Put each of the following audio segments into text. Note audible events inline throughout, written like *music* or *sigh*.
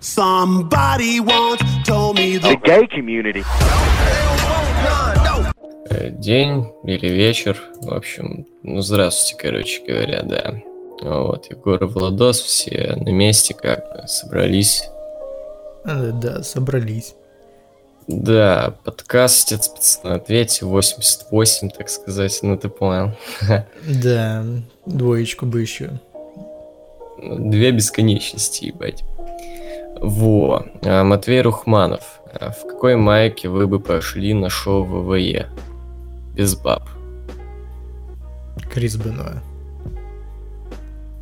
Somebody once told me the gay community. Э, День или вечер, в общем, ну здравствуйте, короче говоря, да. Вот, Егор и Владос, все на месте как бы собрались. Э, Да, собрались. Да, подкаст «Отец пацаны ответьте», 88, так сказать, ну ты понял. *laughs* Да, двоечку бы еще. Две бесконечности, ебать. Во, а, Матвей Рухманов. А В какой майке вы бы пошли на шоу ВВЕ? Без баб. Крис Бенуа.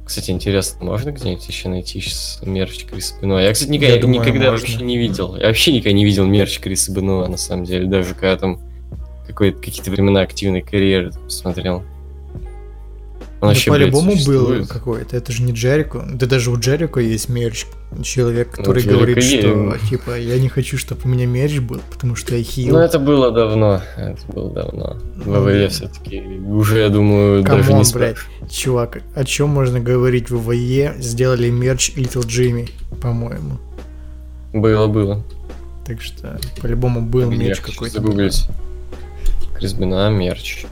Кстати, интересно, можно где-нибудь еще найти сейчас мерч Криса Бенуа? Я, кстати, никогда, Я думаю, никогда можно. вообще не видел. Я вообще никогда не видел мерч Криса Бенуа, на самом деле. Даже когда там какие-то времена активной карьеры там смотрел. Он Ну, вообще, блядь, по-любому был какой-то. Это же не Джерико. Да даже у Джерико есть мерч. Человек, который Джерико говорит, есть. что типа я не хочу, чтобы у меня мерч был, потому что я heel. Ну, это было давно. Это было давно. Ну, WWE да. все-таки уже, я думаю, даже Come on, не блядь, чувак, о чем можно говорить в WWE? Сделали мерч Little Jimmy, по-моему. Было, было. Так что, по-любому был мерч какой-то. загуглить. Крис Бенуа, мерч.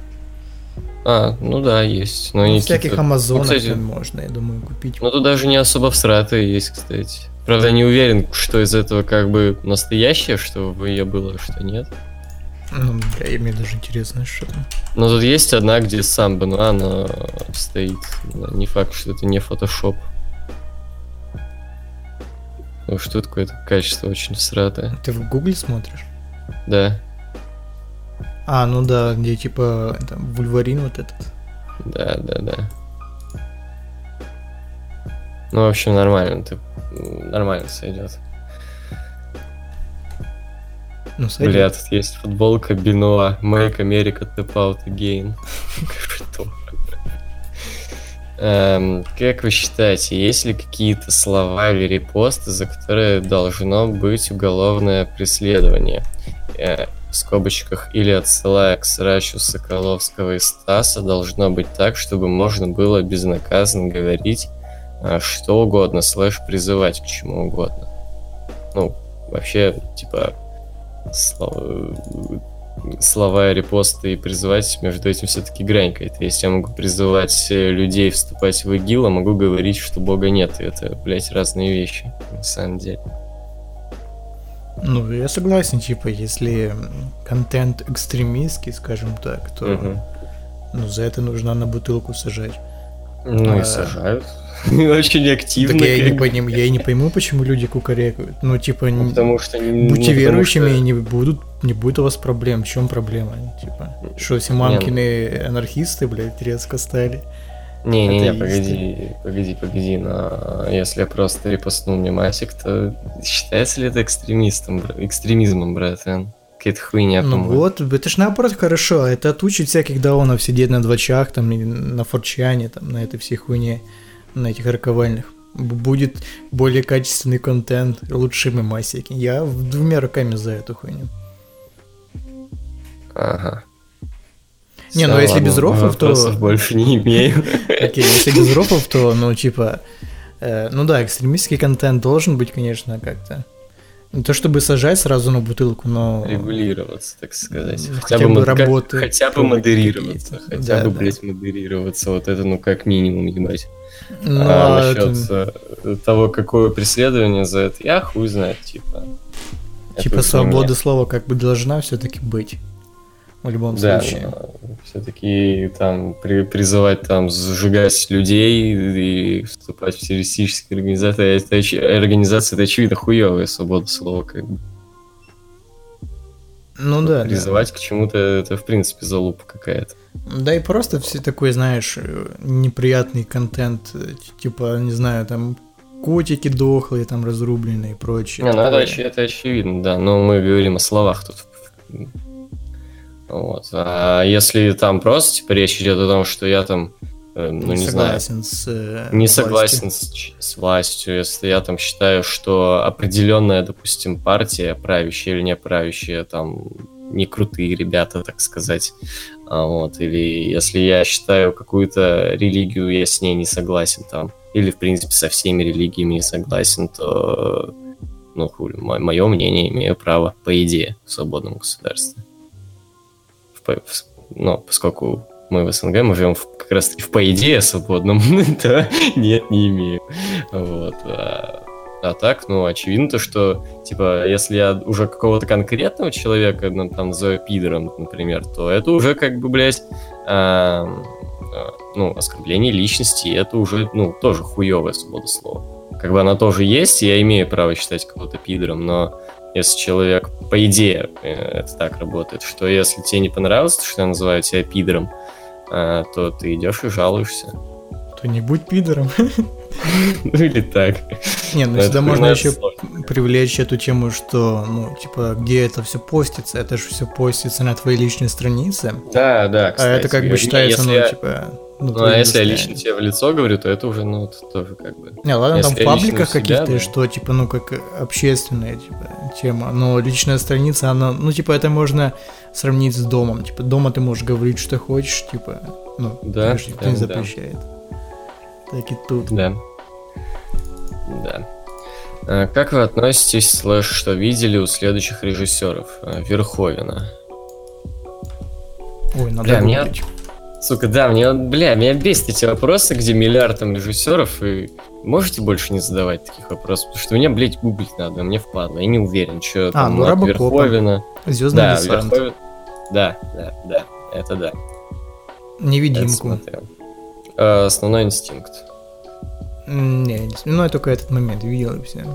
А, ну да, есть. Но Ну, всяких какие-то- амазонов Ну, кстати, можно, я думаю, купить. Ну тут даже не особо всратые есть, кстати. Правда, не уверен, что из этого как бы настоящее, что в ВВЕ было, а что нет. Ну, бля, и мне даже интересно, что там. Но тут есть одна, где сам Бенуа, но стоит. Но Не факт, что это не фотошоп. Ну что такое-то качество очень всратое. Ты в гугле смотришь? Да, А, ну да, где типа там Вульварин вот этот. да, да, да. Ну, в общем, нормально. Ты нормально сойдет. Ну, сойдет. Бля, тут есть футболка Бенуа. Make America tap out again. Что? Эм, Как вы считаете, есть ли какие-то слова или репосты, за которые должно быть уголовное преследование? Э, В скобочках или отсылая к срачу Соколовского и Стаса должно быть так, чтобы можно было безнаказанно говорить э, что угодно, слэш призывать к чему угодно. Ну, вообще, типа, слова, слова репосты и призывать между этим все-таки грань какая-то. Если я могу призывать э, людей вступать в ИГИЛ, а могу говорить, что Бога нет. И это, блядь, разные вещи, на самом деле. Ну, я согласен, типа, если контент экстремистский, скажем так, то Мгм. ну, за это нужно на бутылку сажать. Ну А, *laughs* и сажают. Очень активно. так я, и не поним, я и не пойму, почему люди кукарекают. Ну, типа, Ну, Потому что... не- будьте ну, верующими, что- не будут, не будет у вас проблем. В чем проблема? Типа, что все мамкины анархисты, блядь, резко стали. Не-не-не, атеисты. погоди, погоди, погоди, но если я просто репостнул мемасик, то считается ли это экстремистом, бра- экстремизмом, братан? Какая-то хуйня, Ну по-моему. вот, это ж наоборот хорошо. Это отучит всяких даунов сидеть на двачах, там, на форчане, там, на этой всей хуйне, на этих роковальных. Б- Будет более качественный контент, лучшие мемасики. Я двумя руками за эту хуйню. Ага. Не, ну если без рофлов, то- *laughs* больше не имею. Окей, если без рофлов, то, ну, типа... э, ну да, экстремистский контент должен быть, конечно, как-то... Не то чтобы сажать сразу на бутылку, но... Регулироваться, так сказать. Ну, хотя бы как- работы Хотя бы модерироваться. Хотя Да, бы, да. блядь, модерироваться. Вот это, ну, как минимум, ебать. Ну, а а насчет это- э, того, какое преследование за это, я хуй знает, типа. Типа свобода слова как бы должна все-таки быть. В любом Да, случае. все-таки там при- призывать там сжигать людей и вступать в террористические организации, это, оч- организации, это очевидно хуевая свобода слова, как бы. Ну да, да. Призывать к чему-то, это в принципе залупа какая-то. Да и просто все такой, знаешь, э, неприятный контент, э, типа, не знаю, там котики дохлые, там разрубленные и прочее. Не, ну это, это очевидно, да, но мы говорим о словах тут. Вот. А если там просто типа речь идет о том, что я там, э, ну не, не знаю, согласен с э, не властью. согласен с, с властью, если я там считаю, что определенная, допустим, партия, правящая или не правящая, там не крутые ребята, так сказать, а, вот, или если я считаю какую-то религию, я с ней не согласен там, или в принципе со всеми религиями не согласен, то ну, хули, мое мнение, имею право, по идее, в свободном государстве. Но поскольку мы в СНГ, мы живем в- как раз в по идее свободном, *laughs* да, нет, не имею. Вот. А, а так, ну, очевидно то, что, типа, если я уже какого-то конкретного человека, ну, там, называю пидором, например, то это уже, как бы, блядь, а, ну, оскорбление личности, это уже, ну, тоже хуевая свобода слова. Как бы она тоже есть, я имею право считать кого-то пидором, но если человек, по идее, э, это так работает, что если тебе не понравилось, что я называю тебя пидором, а, то ты идешь и жалуешься. То не будь пидором. *laughs* Ну или так. Не, ну сюда можно еще привлечь эту тему, что, ну, типа, где это все постится, это же все постится на твоей личной странице. Да, да, А кстати. это как бы считается, ну, типа... Ну, а твоим если я лично тебе в лицо говорю, то это уже, ну, это тоже как бы... Не, ладно, там Если в я лично пабликах каких-то, да. что, типа, ну, как общественная, типа, тема. Но личная страница, она, ну, типа, это можно сравнить с домом. Типа, дома ты можешь говорить, что хочешь, типа, ну, Да, ж никто да, не да. запрещает. Так и тут. Да. Да. А Как вы относитесь, слэш, что видели у следующих режиссеров? А, Верховина. Ой, надо Бля, меня- гуглить. Сука, да, мне, бля, меня бесит эти вопросы, где миллиард там режиссеров, и можете больше не задавать таких вопросов, потому что мне, блядь, гуглить надо, мне впадло, я не уверен, что там ну, от. Верховина. Звездный Да, десант. Верховен. Да, да, да, это да. Это Невидимку. смотрел. А, Основной инстинкт. Не, не ну я только этот момент видел и все.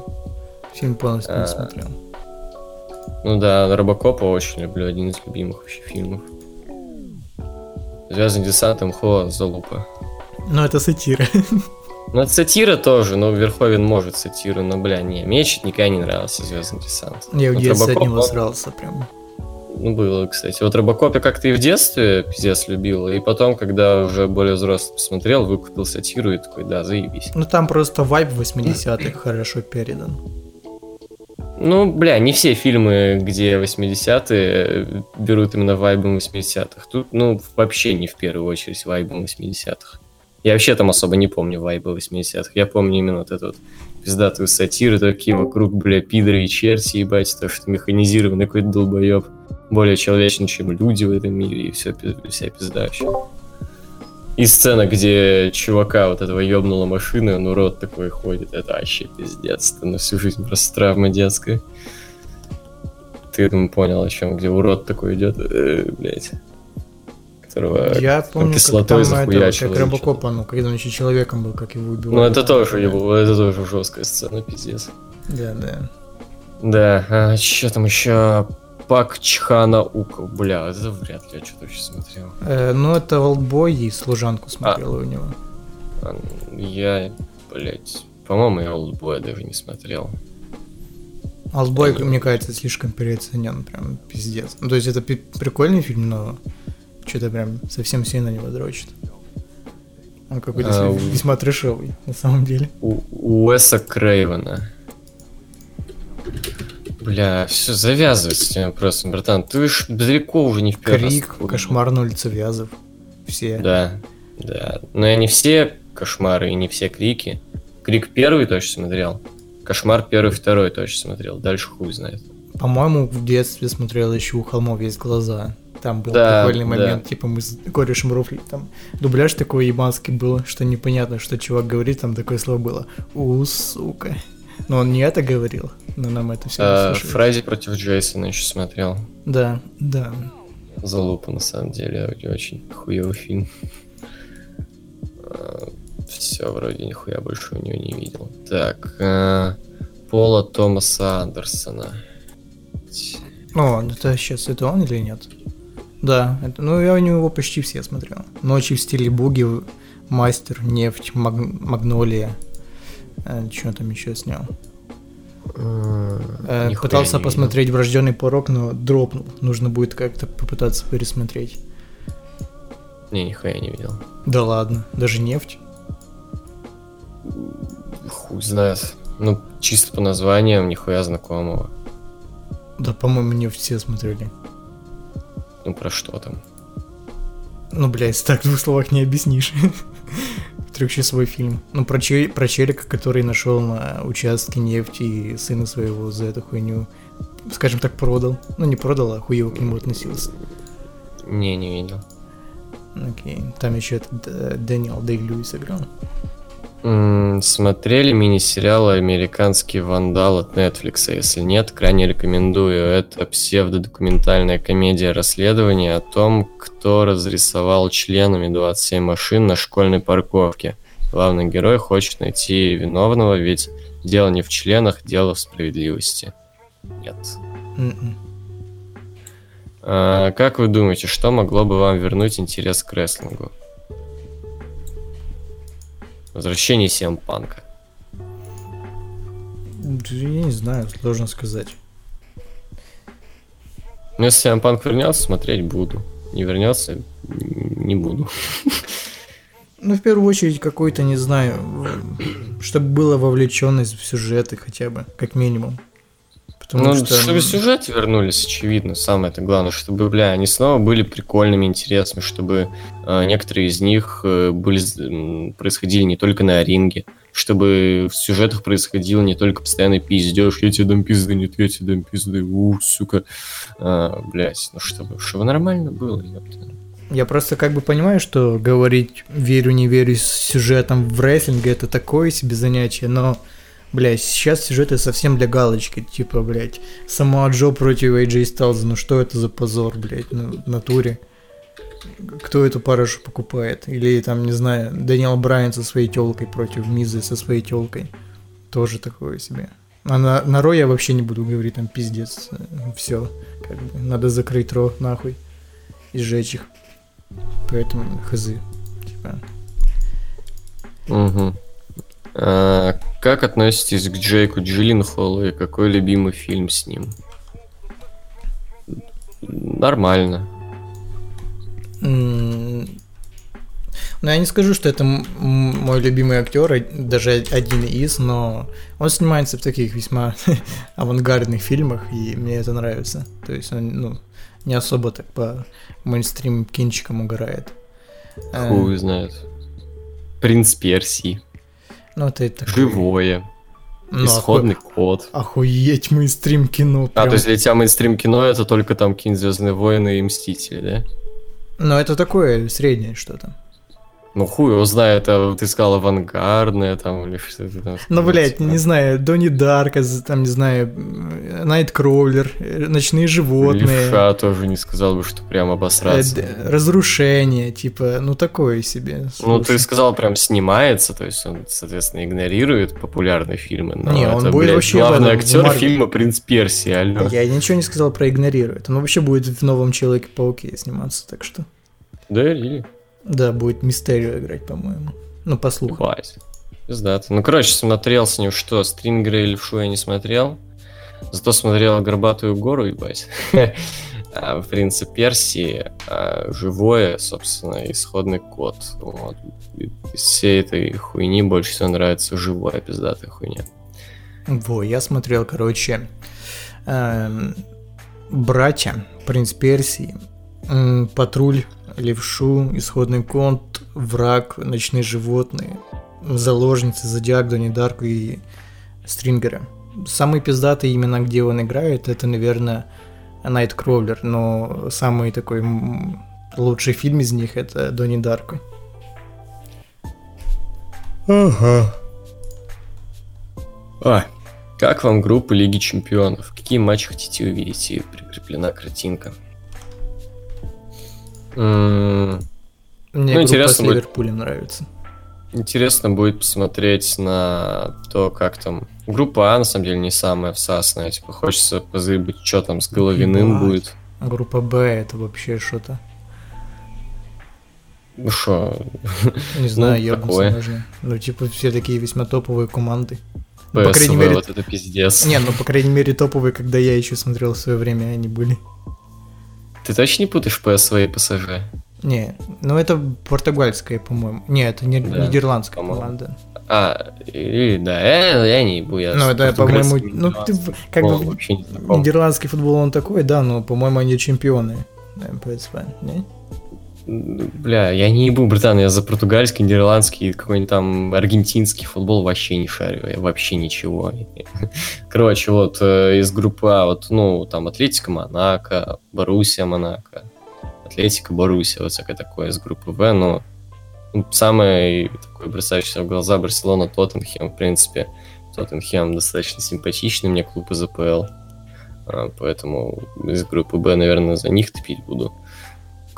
Фильм полностью А. не смотрел. Ну да, Робокопа очень люблю, один из любимых вообще фильмов. Звездный десант, МХО, Залупа. Ну это сатира. *laughs* Ну, это сатира тоже, но Верховен может сатиру, но, бля, не, мне чуть никогда не нравился Звездный десант. Я в детстве от него срался прям. Ну, было, кстати. Вот Робокоп я как-то и в детстве пиздец любил, и потом, когда уже более взрослый посмотрел, выкупил сатиру и такой, да, заебись. Ну там просто вайб 80-х хорошо передан. Ну, бля, не все фильмы, где 80-е, берут именно вайбом 80-х. Тут, ну, вообще не в первую очередь вайбом 80-х. Я вообще там особо не помню вайба 80-х. Я помню именно вот эту вот пиздатую сатиру, такие вокруг, бля, пидоры и черти, ебать, то, что механизированный какой-то долбоеб. Более человечный, чем люди в этом мире, и все, вся пизда вообще. И сцена, где чувака вот этого ёбнула машина, он урод такой ходит, это вообще пиздец, это на всю жизнь просто травма детская. Ты, я думаю, понял, о чем, где урод такой идет, э, блядь. Которого... Я помню, как кислотой там это, как Робокопа, ну, когда он еще человеком был, как его убивали. Ну, это там, тоже его, это тоже жесткая сцена, пиздец. Да, да. Да, а что там еще? Пак Чхана Ука, бля, это вряд ли я что-то вообще смотрел. Э, ну, это Олдбой и Служанку смотрел у него. А, Я, блядь, по-моему, я Олдбоя даже не смотрел. Олдбой, Я не- мне кажется, слишком переоценен, прям пиздец. Ну, то есть это прикольный фильм, но что-то прям совсем сильно не дрочит. Он какой-то А, с- у- весьма трешовый, на самом деле. У Уэса Крейвена. Бля, все, завязывай с этим вопросом, братан. Ты ж далеко уже не в первый раз Крик, был. Кошмар на улице Вязов. Все. Да, да. Но я не все кошмары и не все крики. Крик первый точно смотрел. Кошмар первый, второй точно смотрел. Дальше хуй знает. По-моему, в детстве смотрел еще у холмов есть глаза. Там был Да, прикольный да. момент, типа мы с корешем рофли, там дубляж такой ебанский был, что непонятно, что чувак говорит, там такое слово было. У, сука. Но он не это говорил, но нам это все А, Фредди против Джейсона еще смотрел. Да, да. Залупа, на самом деле, очень хуевый фильм. Все, вроде нихуя больше у него не видел. Так, а, Пола Томаса Андерсона. О, ну это сейчас это он или нет? Да, это, ну я у него почти все смотрел. Ночи в стиле буги, мастер, нефть, маг- магнолия. Что там еще снял? Э, Нихуя пытался посмотреть врожденный порог, но дропнул. Нужно будет как-то попытаться пересмотреть. Не, нихуя не видел. Да ладно, даже нефть. Хуй знает. Ну, чисто по названиям, нихуя знакомого. Да, по-моему, не все смотрели. Ну, про что там? Ну, блядь, так в двух словах не объяснишь. *laughs* трехчасовой фильм. Ну, про, че- про челика, который нашел на участке нефти и сына своего за эту хуйню, скажем так, продал. Ну, не продал, а хуево к нему относился. Не, не видел. Окей. Там еще этот э, Дэниел Дэй Льюис играл. Смотрели мини-сериал «Американский вандал» от Netflix? Если нет, крайне рекомендую. Это псевдодокументальная комедия расследования о том, кто разрисовал членами 27 машин на школьной парковке. Главный герой хочет найти виновного, ведь дело не в членах, дело в справедливости. Нет. М-м. А, как вы думаете, что могло бы вам вернуть интерес к рестлингу? Возвращение Сем Панка. Я не знаю, сложно сказать. Ну, если Сем Панк вернется, смотреть буду. Не вернется, не буду. Ну, в первую очередь, какой-то, не знаю, чтобы была вовлеченность в сюжеты хотя бы, как минимум. Потому ну, что... чтобы сюжеты вернулись, очевидно, самое это главное, чтобы, бля, они снова были прикольными, интересными, чтобы э, некоторые из них э, были, происходили не только на ринге, чтобы в сюжетах происходило не только постоянный пиздеж, я тебе дам пизды, нет, я тебе дам пизды, у, сука, а, блять, ну чтобы, чтобы нормально было, ёпта. Я просто как бы понимаю, что говорить верю, не верю с сюжетом в рестлинге это такое себе занятие, но, блядь, сейчас сюжеты совсем для галочки, типа, блядь, сама Джо против AJ Styles, ну что это за позор, блядь, ну, в натуре. Кто эту парашу покупает? Или там, не знаю, Дэниел Брайан со своей телкой против Мизы со своей телкой. Тоже такое себе. А на, на Ро я вообще не буду говорить, там пиздец. Все. Как бы, надо закрыть Ро нахуй. И сжечь их. Поэтому хз. Типа. Угу. А, как относитесь к Джейку Джилленхолу и какой любимый фильм с ним? Нормально. М, Ну, я не скажу, что это мой любимый актер, даже один из, но он снимается в таких весьма *laughs* авангардных фильмах, и мне это нравится. То есть он, ну, не особо так по мейнстрим кинчикам угорает. Э, Хуй знает. Принц Персии. Ну, это такое- Живое. ну, Исходный код. оху- Охуеть мейнстрим кино. А, прям. то есть для тебя мейнстрим кино это только там какие-нибудь Звездные войны и Мстители, да? Ну, это такое среднее что-то. Ну хуй его знает, а ты сказал авангардное там или что-то там. Ну, блядь, не знаю, Донни Дарка, там, не знаю, Найткроулер, Ночные животные. Левша тоже не сказал бы, что прям Э, обосраться. д- разрушение, типа, ну такое себе. Ну, ты слушай. сказал, прям снимается, то есть он, соответственно, игнорирует популярные фильмы. Но Не, он это, будет блядь, вообще главный актер Марвел. фильма «Принц Персии», алло. Я ничего не сказал про игнорирует. Он вообще будет в новом Человеке-пауке сниматься, так что. Да, или? Да, будет Мистерио играть, по-моему. Ну, по слухам. Бать. Пиздато. Ну, короче, смотрел с ним что, Стрингера и Левшу я не смотрел. Зато смотрел «Горбатую гору», ебать. *laughs* А, В «Принце Персии» а, живое, собственно, исходный код. Вот. Из всей этой хуйни больше всего нравится живая пиздатая хуйня. Во, я смотрел, короче, эм, «Братья», «Принц Персии», «Патруль», «Левшу», «Исходный конт», «Враг», «Ночные животные», «Заложницы», «Зодиак», «Донни Дарку» и «Стрингера». Самые пиздатые имена, где он играет, это, наверное, Найткроулер, но самый такой лучший фильм из них это Донни Дарко. Ага. А, как вам группа Лиги Чемпионов? Какие матчи хотите увидеть? И прикреплена картинка. М, Мне Ну, интересно с будет. Ливерпулем нравится. Интересно будет посмотреть на то, как там... Группа А, на самом деле, не самая всасная. Типа, хочется позырить, что там с Головиным Ебать. будет. Группа Б это вообще что-то. Ну что, Не *laughs* знаю, Ну, ебнуться такое. можно. Ну, типа, все такие весьма топовые команды. Ну, по крайней мере- вот это пиздец. Не, ну, по крайней мере, топовые, когда я еще смотрел в свое время, они были. Ты точно не путаешь PSV и ПСЖ? Не, ну это португальская, по-моему. Не, это не, Да, нидерландская по-моему. команда. А, или, да, я, я не я Ну, это, по-моему, ну, ты как бы нидерландский футбол он такой, да, но, по-моему, они чемпионы. PSV, не? Бля, я не ебу, братан, я за португальский, нидерландский, какой-нибудь там аргентинский футбол вообще не шарю, я вообще ничего. *laughs* Короче, вот э, из группы А, вот, ну, там Атлетика Монако, Боруссия Монако, Атлетика Боруссия, вот всякое такое из группы В, ну, самый такой бросающийся в глаза Барселона Тоттенхем, в принципе, Тоттенхем достаточно симпатичный мне клуб из АПЛ, а, поэтому из группы Б, наверное, за них топить буду.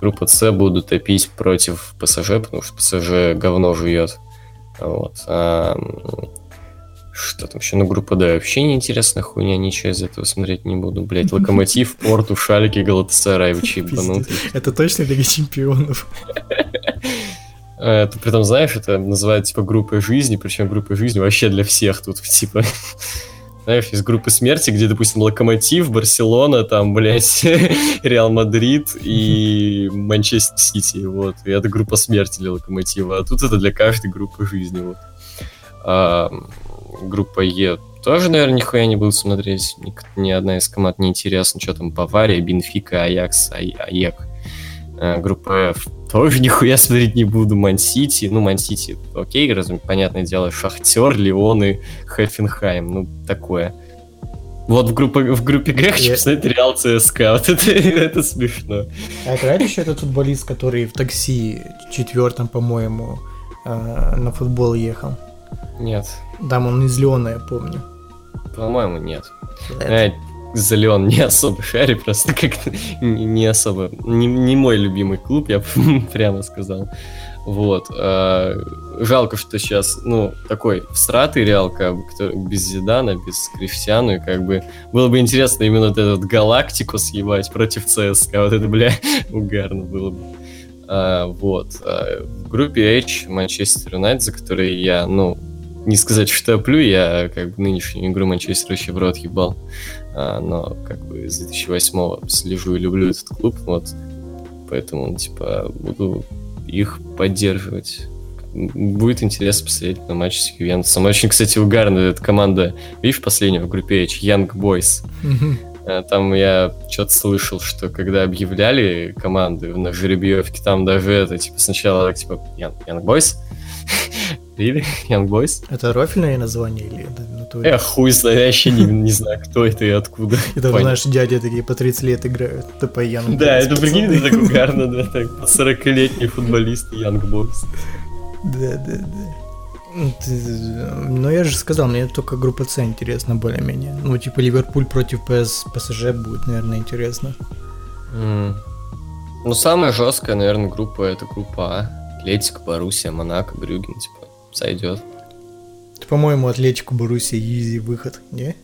Группа С буду топить против ПСЖ, потому что ПСЖ говно жует. Вот. А, что там еще? Ну, группа Д вообще неинтересная хуйня, ничего из этого смотреть не буду. Блять, Локомотив, *laughs* Порту, Шалики, Галатасарай, вы ебанутый. Это точно Лига Чемпионов. Это, при том, знаешь, это называют, типа, группой жизни, причем группой жизни вообще для всех тут, типа, знаешь, из группы смерти, где, допустим, Локомотив, Барселона, там, блядь, *laughs* Реал Мадрид и Манчестер Сити, вот. И это группа смерти для Локомотива, а тут это для каждой группы жизни, вот. А, группа Е тоже, наверное, нихуя не буду смотреть. Ни, ни одна из команд не интересна. Что там, Бавария, Бенфика, Аякс, Аек. А, группа F тоже нихуя смотреть не буду. Ман-Сити, ну, Ман-Сити, окей, разум, понятное дело, Шахтер, Леон и Хефенхайм, ну, такое. Вот в группе, в группе Г хочу посмотреть Реал ЦСКА, *laughs* вот это, это смешно. А играет еще этот футболист, который в такси четвертом, по-моему, э, на футбол ехал? Нет. Там он из Леона, я помню. По-моему, нет. Это за Леон не особо шарю, просто как-то не особо. Не, не мой любимый клуб, я *laughs* прямо сказал. Вот. А, жалко, что сейчас, ну, такой всратый Реал, как бы, без Зидана, без Криштиану, и как бы было бы интересно именно вот этот Галактику съебать против ЦСКА. Вот это, бля, *laughs* угарно было бы. А, вот. А, в группе H Манчестер Юнайтед, за который я, ну, не сказать, что топлю, я как бы нынешнюю игру Манчестер вообще в рот ебал. А, но как бы с 2008 слежу и люблю этот клуб, вот. Поэтому, типа, буду их поддерживать. Будет интересно посмотреть на матч с Ювентусом. Очень, кстати, угарная эта команда. Видишь, последняя в группе H, Young Boys. А, там я что-то слышал, что когда объявляли команды на жеребьевке, там даже это, типа, сначала, типа, Young, Young Boys, Really? Young Boys? Это рофильное название или это Эх, хуй знаю, я вообще не, не знаю, кто это и откуда. Это, знаешь, дяди такие по 30 лет играют, это по Young Boys. Да, это прикинь, это так угарно, *laughs* да, так, 40-летний футболист Young Boys. Да, да, да. Ну, я же сказал, мне только группа С интересна более-менее. Ну, типа Ливерпуль против ПС, ПСЖ будет, наверное, интересно. Mm. Ну, самая жесткая, наверное, группа это группа А. Атлетика, Боруссия, Монако, Брюген, типа, сойдет. Ты, по-моему, Атлетику, Боруссия, Изи выход, не?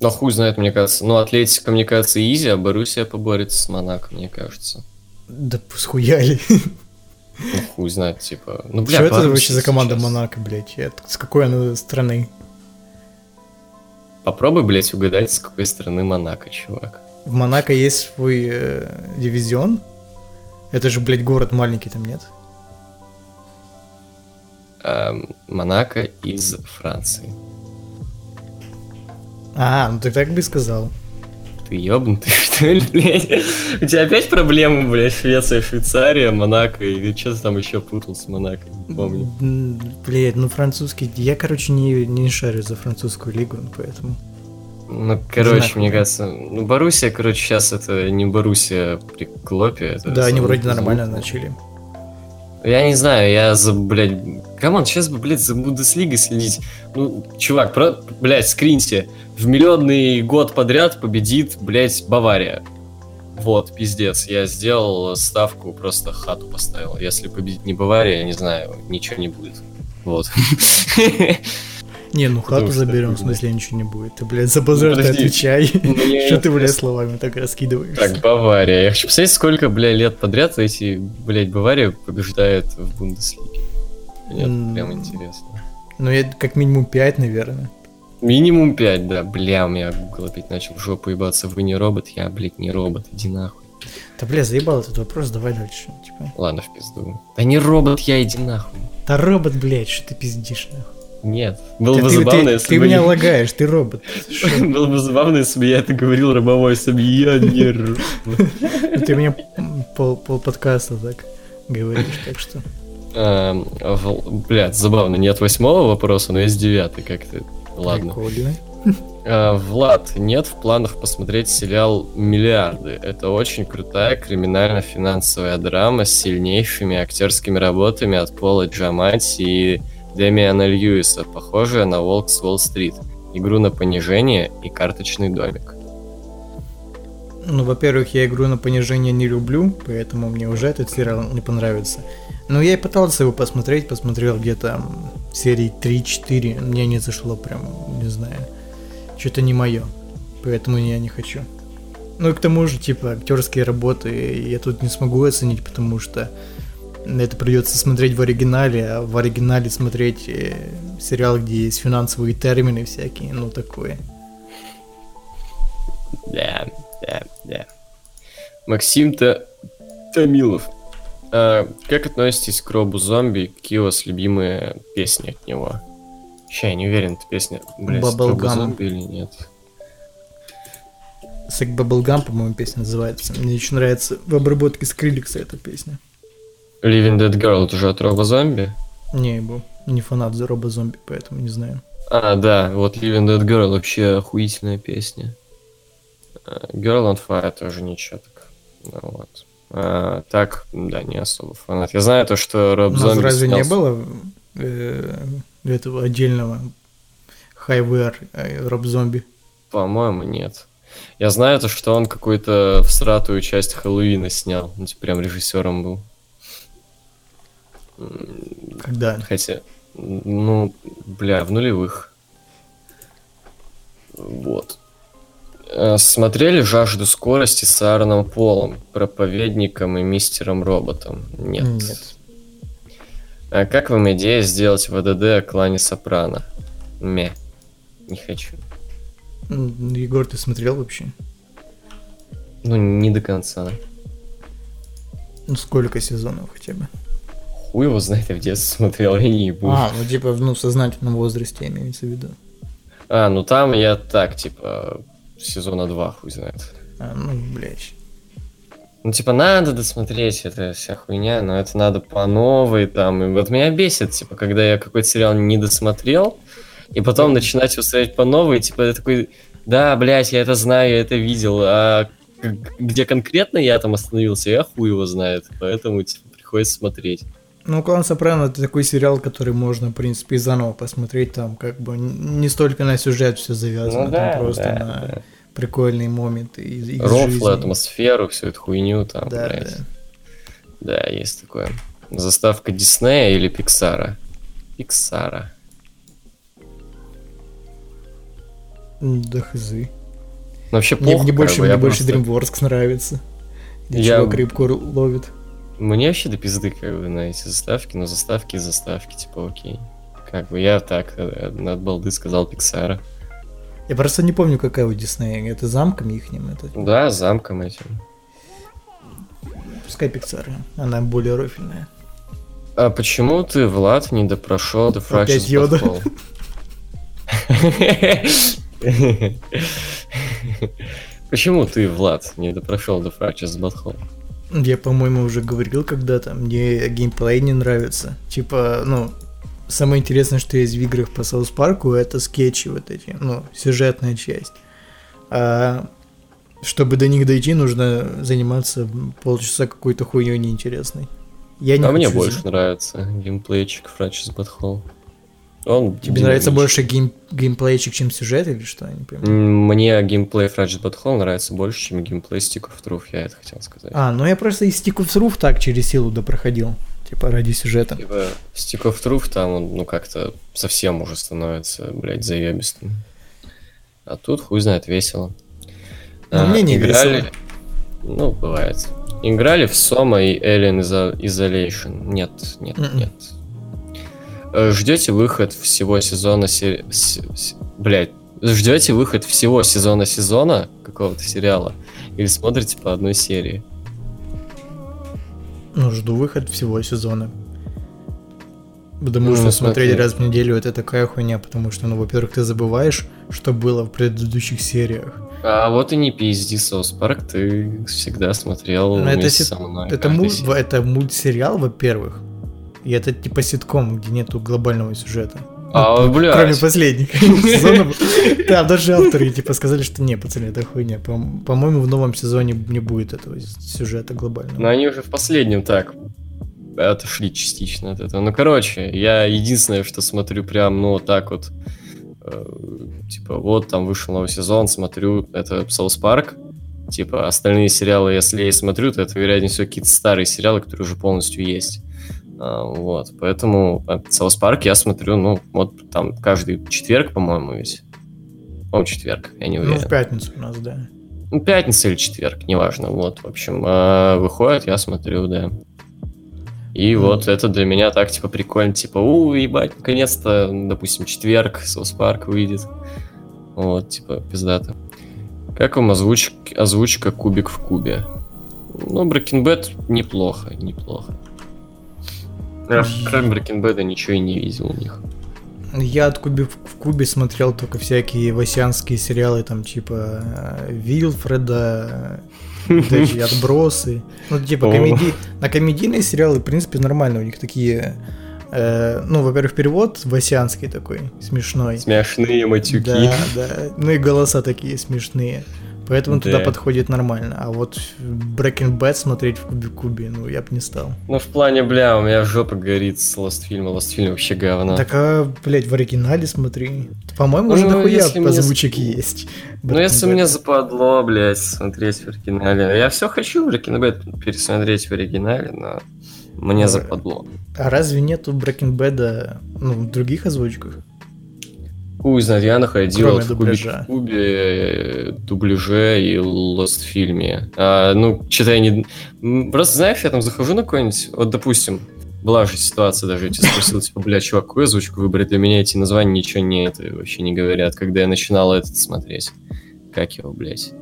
Ну, хуй знает, мне кажется. Ну, Атлетика, мне кажется, Изи, а Боруссия поборется с Монако, мне кажется. Да схуяли. Ну, хуй знает, типа... Ну, бля, Что это вообще за команда сейчас? Монако, блядь? С какой она страны? Попробуй, блядь, угадать, с какой страны Монако, чувак. В Монако есть свой э, дивизион? Это же, блядь, город маленький там, нет? Э, Монако из Франции. А, ну ты так бы сказал. Ты ёбнутый, *laughs* что ли, блядь? У тебя опять проблемы, блядь, Швеция, Швейцария, Монако, или что ты там еще путал с Монако, не помню. Блядь, ну французский, я, короче, не, не шарю за французскую лигу, поэтому... Ну, короче, Знаю, мне кажется, ну, Боруссия, короче, сейчас это не Боруссия при Клопе. Это да, они вроде нормально начали. Я не знаю, я за, блядь... Команд, сейчас бы, блядь, за Бундеслигой следить. Ну, чувак, про, блядь, скриньте. В миллионный год подряд победит, блядь, Бавария. Вот, пиздец. Я сделал ставку, просто хату поставил. Если победит не Бавария, я не знаю, ничего не будет. Вот. *laughs* Не, ну хату заберем, в смысле ничего не будет. Ты, блядь, за базар ты отвечай. *laughs* Что ты, блядь, словами так раскидываешь? Так, Бавария. Я хочу посмотреть, сколько, блядь, лет подряд эти, блядь, Бавария побеждает в Бундеслиге. Мне прям интересно. Ну, я как минимум 5, наверное. Минимум 5, да. Бля, у меня Google опять начал в жопу ебаться. Вы не робот, я, блядь, не робот. Иди нахуй. Да, бля, заебал этот вопрос, давай дальше. Типа. Ладно, в пизду. Да не робот, я иди нахуй. Да робот, блядь, что ты пиздишь нахуй. Нет. Было бы забавно, если ты бы... Ты меня лагаешь, ты робот. *laughs* Было бы забавно, если бы я это говорил рабовой себе. Я не. *laughs* Ты меня пол, пол подкаста так говоришь, так что... Эм, Блядь, забавно, нет восьмого вопроса, но есть девятый как-то. Ладно. Э, Влад, нет в планах посмотреть сериал «Миллиарды». Это очень крутая криминально-финансовая драма с сильнейшими актерскими работами от Пола Джамати и Демиана Льюиса, похожая на «Волк с Уолл-стрит», «Игру на понижение» и «Карточный домик». Ну, во-первых, я игру на понижение не люблю, поэтому мне уже этот сериал не понравится. Но я и пытался его посмотреть, посмотрел где-то серии 3-4, мне не зашло прям, не знаю, что-то не мое, поэтому я не хочу. Ну и к тому же, типа, актерские работы я тут не смогу оценить, потому что это придется смотреть в оригинале, а в оригинале смотреть э, сериал, где есть финансовые термины всякие, ну такое. Да, да, да. Максим Та- Томилов. А, как относитесь к Робу Зомби? Какие у вас любимые песни от него? Ща, я не уверен, это песня, блядь. Робу Зомби или нет. Сек Bubblegum, по-моему, песня называется. Мне еще нравится в обработке Скриликса эта песня. Living Dead Girl, это уже от Роба Зомби? Не, был не фанат за Роба Зомби, поэтому не знаю. А, да, вот Living Dead Girl вообще охуительная песня. А, Girl on Fire тоже ничего так. Ну, вот. А, так, да, не особо фанат. Я знаю то, что Роб У нас Зомби разве не снялся- было э, этого отдельного Highware э, Роб Зомби? По-моему, нет. Я знаю то, что он какую-то всратую часть Хэллоуина снял. Ну, типа, прям режиссером был. Когда? Хотя, ну, бля, в нулевых. Вот. Э, Смотрели «Жажду скорости» с Аароном Полом, проповедником и мистером Роботом? Нет. Нет. А как вам идея сделать ВДД о клане Сопрано? Ме. Не хочу. Егор, ты смотрел вообще? Ну, не до конца. Ну, сколько сезонов хотя бы? Хуй его знает, я в детстве смотрел, я не ебу. А, ну типа, ну, в сознательном возрасте имеется в виду. А, ну там я так, типа, сезона 2, хуй знает. А, ну, блядь. Ну, типа, надо досмотреть, это вся хуйня, но это надо по новой там. И вот меня бесит, типа, когда я какой-то сериал не досмотрел, и потом начинать его смотреть по новой, типа, я такой, да, блядь, я это знаю, я это видел, а где конкретно я там остановился, я хуй его знает, поэтому, типа, приходится смотреть. Ну, Клан Сопрано это такой сериал, который можно, в принципе, и заново посмотреть. Там как бы не столько на сюжет все завязано, Ну да, там просто да, на да. прикольные моменты из, из Рофлы, жизни. атмосферу, всю эту хуйню там, Да, блядь. да. Да, есть такое. Заставка Диснея или Пиксара? Пиксара. Да хзы. Ну, вообще Мне, плохо, мне как больше, бы, мне больше просто- DreamWorks нравится. Где Я- чувак рыбку ловит. Мне вообще до пизды, как бы, на эти заставки, но заставки и заставки, типа, окей. Как бы я так э, от балды сказал Пиксара. Я просто не помню, какая у Диснея. Это замками их это. Да, замком этим. Пускай Pixar. Она более рофильная. А почему ты, Влад, не допрошел The Опять Йода. *laughs* Почему ты, Влад, не допрошел The Fractured But Whole? Я, по-моему, уже говорил когда-то. Мне геймплей не нравится. Типа, ну, самое интересное, что есть в играх по South Park у, это скетчи вот эти, ну, сюжетная часть. А чтобы до них дойти, нужно заниматься полчаса какой-то хуйней неинтересной. Я не А мне больше за- нравится геймплейчик Fractured But Whole. Он Тебе нравится больше гейм... геймплейчик, чем сюжет или что? Я не понимаю. Мне геймплей Fractured But Whole нравится больше, чем геймплей Stick of Truth, я это хотел сказать. А, ну я просто из Stick of Truth так через силу допроходил. Типа ради сюжета. Типа, Stick of Truth там он, ну, как-то совсем уже становится, блядь, заебистым. А тут, хуй знает, весело. Ну, А, мне не играли... весело. Ну, бывает. Играли в Soma и Alien Iso- Isolation? Нет, нет, Мгм. нет. Э, Ждете выход всего сезона... се- с- с- Блядь, ждете выход всего сезона сезона какого-то сериала? Или смотрите по одной серии? Ну, жду выход всего сезона. Потому Ну, что смотреть смотри. раз в неделю это такая хуйня, потому что, ну, во-первых, ты забываешь, что было в предыдущих сериях. А вот и не пизди, Соус Парк, ты всегда смотрел Ну, это со мной. Это, каждый муль- это мультсериал, во-первых. И это типа ситком, где нету глобального сюжета. А, Ну, блядь. Кроме последних *laughs* сезонов. Да, даже авторы типа сказали, что не, пацаны, это хуйня. По- По-моему, в новом сезоне не будет этого сюжета Но глобального. они уже в последнем так отошли частично от этого. Ну, короче, я единственное, что смотрю прям, ну, вот так вот, э, типа, вот там вышел новый сезон, смотрю, это Соус Парк. Типа, остальные сериалы, если я и смотрю, то это, вероятнее всего, какие-то старые сериалы, которые уже полностью есть. А, вот, поэтому South Park я смотрю, ну, вот там каждый четверг, по-моему, ведь. По четверг, я не Ну, уверен. в пятницу у нас, да. Ну, пятница или четверг, неважно. Вот, в общем, а, выходит, я смотрю, да. И Мгм. вот это для меня так, типа, прикольно. Типа, у, ебать, наконец-то, допустим, четверг, South Park выйдет. Вот, типа, пиздато. Как вам озвуч... озвучка Кубик в Кубе? Ну, Breaking Bad неплохо, неплохо. Я, кроме Breaking Bad, ничего и не видел у них. Я от Куби в Кубе смотрел только всякие васянские сериалы, там типа э, Вилфреда, эти *laughs* отбросы. Ну, типа комеди... на комедийные сериалы, в принципе, нормально. У них такие. э, ну, во-первых, перевод васянский такой, смешной. Смешные матюки. Да, да. Ну и голоса такие смешные. Поэтому туда Да. подходит нормально. А вот Breaking Bad смотреть в Кубе Кубе, ну, я бы не стал. Ну, в плане, бля, у меня жопа горит с Lost фильма. Lost фильм вообще говно. Так, а, блядь, в оригинале смотри. По-моему, уже Ну, дохуя озвучек с- есть. Ну, Breaking если Bad. мне западло, блядь, смотреть в оригинале. Я все хочу Breaking Bad пересмотреть в оригинале, но мне Ой. западло. А разве нету Breaking Bad ну, в других озвучках? Хуй знает, я находил Кроме в в Кубе, э, дубляже и Lost фильме. А, ну, что-то я не... Просто, знаешь, я там захожу на какой-нибудь... Вот, допустим, была же ситуация даже, я тебя спросил, типа, бля, чувак, какую озвучку выбрать? Для меня эти названия ничего не, это, вообще не говорят, когда я начинал этот смотреть. Как его, блядь?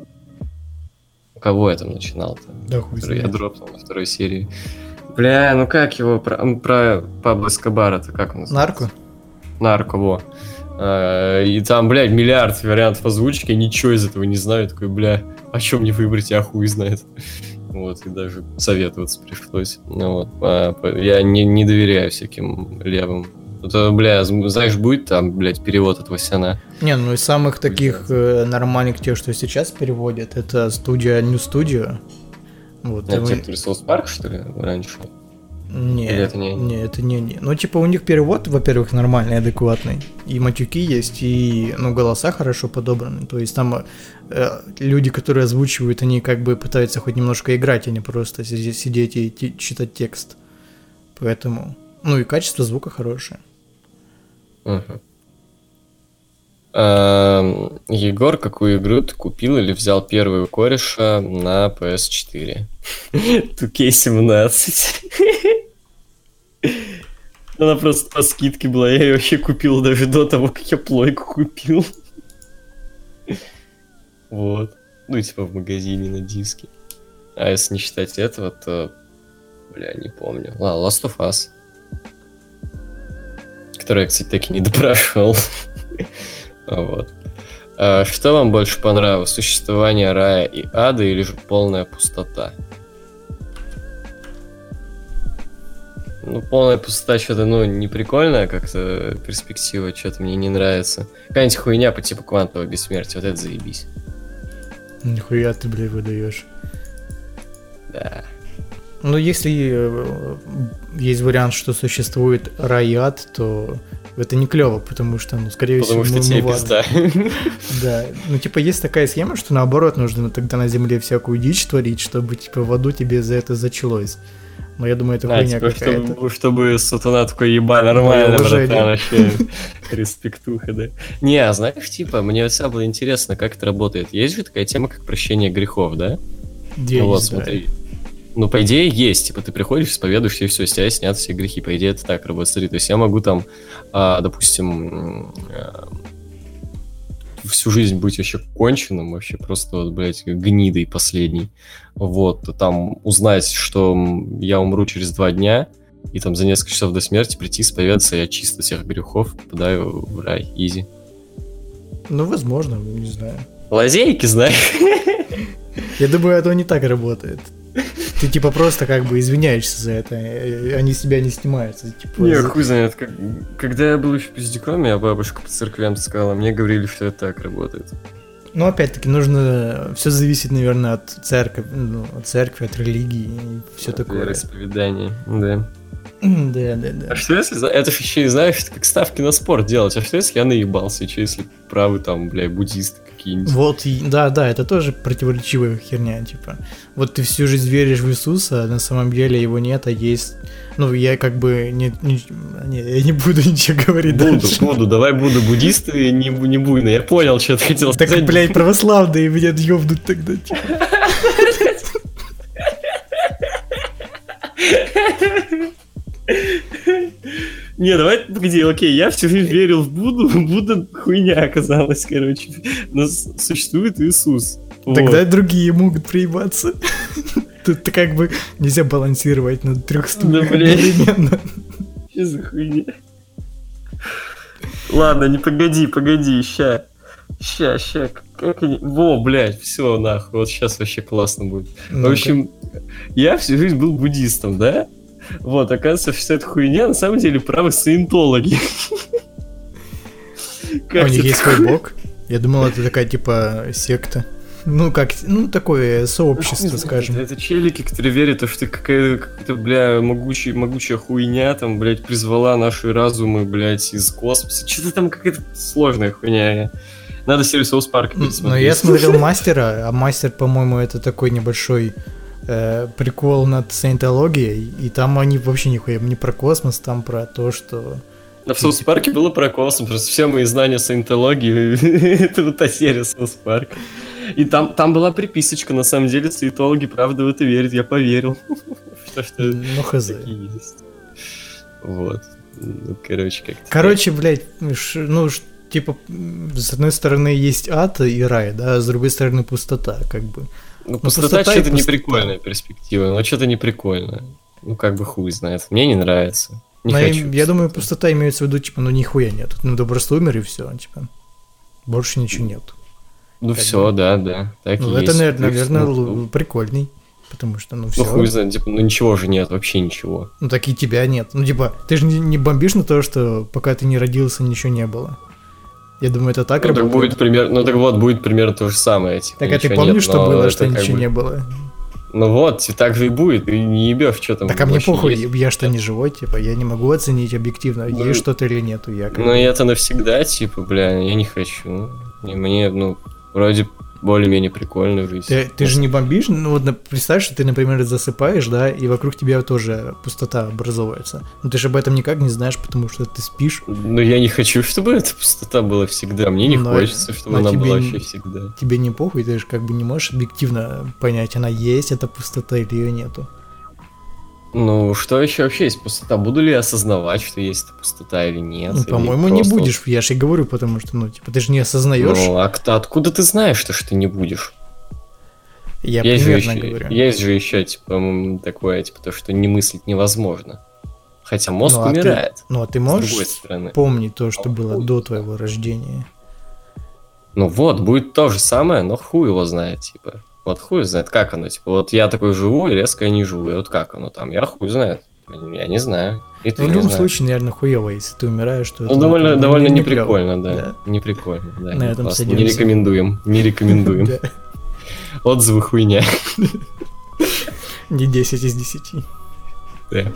У кого я там начинал-то? Да хуй который я знает. дропнул на второй серии. Бля, ну как его про, про Пабло Эскобара-то, как он называется? Нарко? Нарко, во. А, И там, блядь, миллиард вариантов озвучки, я ничего из этого не знаю. Такой, бля, а что мне выбрать, я хуй знает. *laughs* Вот, и даже советоваться пришлось. Ну вот, а, я не, не доверяю всяким левым. Это, бля, знаешь, будет там, блядь, перевод от Васяна. Не, ну из самых таких э, нормальных тех, что сейчас переводят, это студия New Studio. Вот. Это мы- те, которые Соус Парк, что ли, раньше? Не, Или это не они? не, это не они. Ну, типа, у них перевод, во-первых, нормальный, адекватный. И матюки есть, и, ну, голоса хорошо подобраны. То есть там э, люди, которые озвучивают, они как бы пытаются хоть немножко играть, а не просто си- сидеть и читать текст. Поэтому, ну, и качество звука хорошее. Мгм. Эм, Егор, какую игру ты купил или взял первую кореша на PS4? *laughs* 2K17. *laughs* Она просто по скидке была, я ее вообще купил даже до того, как я плойку купил. *laughs* Вот. Ну, типа в магазине на диске. А если не считать этого, то... Бля, не помню. А, Last of Us. Который я, кстати, так и не допрошел. Вот. А Что вам больше понравилось? Существование рая и ада или же полная пустота? Ну, полная пустота что-то, ну, не прикольная как-то перспектива, что-то мне не нравится. Какая-нибудь хуйня по типу квантового бессмертия, вот это заебись. Нихуя ты, блядь, выдаешь. Да. Ну, если э, есть вариант, что существует ад, то это не клево, потому что, ну, скорее Потому всего, что в ад. пизда. Да, ну типа есть такая схема, что наоборот нужно тогда на земле всякую дичь творить, чтобы типа в аду тебе за это зачелось. Но я думаю, это А, хуйня типа, какая-то. чтобы, чтобы сатана такой, еба, нормально, братан, вообще. Респектуха, да. Не, а знаешь, типа, мне всегда было интересно, как это работает. Есть же такая тема, как прощение грехов, да? Ну не вот, смотри. Ну, по идее, есть. Типа, ты приходишь, исповедуешься, и все, с тебя снят все грехи. По идее, это так работает. Смотри, то есть я могу там, а, допустим, а, всю жизнь быть вообще конченым, вообще просто, вот, блядь, гнидой последней. Вот, там узнать, что я умру через два дня, и там за несколько часов до смерти прийти, исповедаться, я чисто всех грехов попадаю в рай. Изи. Ну, возможно, не знаю. лазейки, знаешь. Я думаю, это не так работает. Ты типа просто как бы извиняешься за это, они с тебя не снимаются. Типа, Не, за- хуй знает. как- Когда я был еще пиздюком, я бабушка по церквям сказала, мне говорили, что это так работает. Ну, опять-таки, нужно... Все зависит, наверное, от церкви, ну, от церкви, от религии и все такое. Вероисповедание, да. Да, да, да. А что если, это ж еще и знаешь, как ставки на спорт делать, а что если я наебался, и что если правы там, бля, буддисты какие-нибудь? Вот, и- да, да, это тоже противоречивая херня, типа. Вот ты всю жизнь веришь в Иисуса, а на самом деле его нет, а есть... Ну, я как бы не, не, не, я не буду *laughs* ничего говорить Буду, дальше. буду, давай буду буддисты, не, бу- не буйно. Я понял, что ты хотел Так, сказать. блядь, православные меня ёбнут тогда. типа. *laughs* Не, давай, погоди, окей, я всю жизнь верил в Будду, *laughs* Будда хуйня оказалась, короче. Но существует Иисус. Вот. Тогда и другие могут проебаться. *laughs* Тут как бы нельзя балансировать на трех стульях одновременно. *laughs* Что за хуйня? Ладно, не погоди, погоди, ща. Ща, ща, как они... Во, блядь, все, нахуй, вот сейчас вообще классно будет. В Ну-ка. общем, я всю жизнь был буддистом, да? Вот, оказывается, вся эта хуйня на самом деле правы саентологи. А у них есть свой бог? Я думал, это такая типа секта. Ну, как, ну, такое сообщество, знает, скажем. Это челики, которые верят, что ты какая- какая-то, бля, могучая, могучая хуйня, там, блядь, призвала наши разумы, блядь, из космоса. Что-то там какая-то сложная хуйня. Надо серию Соус Парка Но Ну, я смотрел мастера, а мастер, по-моему, это такой небольшой э, прикол над саентологией, и там они вообще нихуя не про космос, там про то, что... А в Соус Парке было про космос, просто все мои знания саентологии, *laughs* это вот та серия Соус Парка. И там, там была приписочка, на самом деле, саентологи правда в это верят, я поверил. *laughs* Что что Ну, хз. такие есть. Вот. Ну, короче, как Короче, блядь, ну, типа, с одной стороны есть ад и рай, да, а с другой стороны пустота, как бы. Ну, пустота, пустота и что-то не пустота. прикольная перспектива, но что-то не прикольно. Ну, как бы хуй знает. Мне не нравится. Не Но хочу. я, я думаю, пустота имеется в виду, типа, ну, нихуя нет. Ну, ты просто умер и все, типа. Больше ничего нет. Ну, как все, да, да. Так Ну, это, есть. наверное, Ну, наверное, ну, прикольный. Потому что, ну, Ну, все. хуй знает, типа, ну ничего же нет, вообще ничего. Ну, так и тебя нет. Ну, типа, ты же не бомбишь на то, что пока ты не родился, ничего не было. Я думаю, это так Ну, так работает. будет примерно, ну так вот, будет примерно то же самое. Типа, Так, а ты помнишь, нет, что было, что ничего бы- не было? Ну вот, и так же и будет, и не ебешь, что там Так, а мне похуй, есть. я что не живой, типа, я не могу оценить объективно, Ну, есть что-то или нету. Я как Ну это навсегда, типа, бля, я не хочу. И мне, ну, вроде более-менее прикольную жизнь. Ты, ты же не бомбишь, ну вот представь, что ты, например, засыпаешь, да, и вокруг тебя тоже пустота образовывается. Но ты же об этом никак не знаешь, потому что ты спишь. Но я не хочу, чтобы эта пустота была всегда. Мне не Но- хочется, чтобы но она тебе была вообще всегда. Тебе не похуй, ты же как бы не можешь объективно понять, она есть, эта пустота или ее нету. Ну, что еще вообще есть пустота? Буду ли я осознавать, что есть пустота или нет? Ну, по-моему, не будешь, я же и говорю, потому что, ну, типа, ты же не осознаешь. Ну, а кто- откуда ты знаешь, что, что ты не будешь? я есть, же примерно еще, говорю. есть же еще, типа, такое, типа, то, что не мыслить невозможно. Хотя мозг Ну, а ты- умирает. Ну, а ты можешь помнить то, что было до твоего рождения? Ну вот, будет то же самое, но хуй его знает, типа. Вот хуй знает, как оно, типа, вот я такой живу, и резко я не живу, и вот как оно там, я хуй знает. Я не знаю. И ты Ну, в любом знаешь. случае, наверное, хуево, если ты умираешь, что Ну, это довольно, бы довольно не неприкольно, да. Да. Неприкольно, да. На этом классно. Не рекомендуем, не рекомендуем. *laughs* Отзывы хуйня. Не 10 из 10. Да.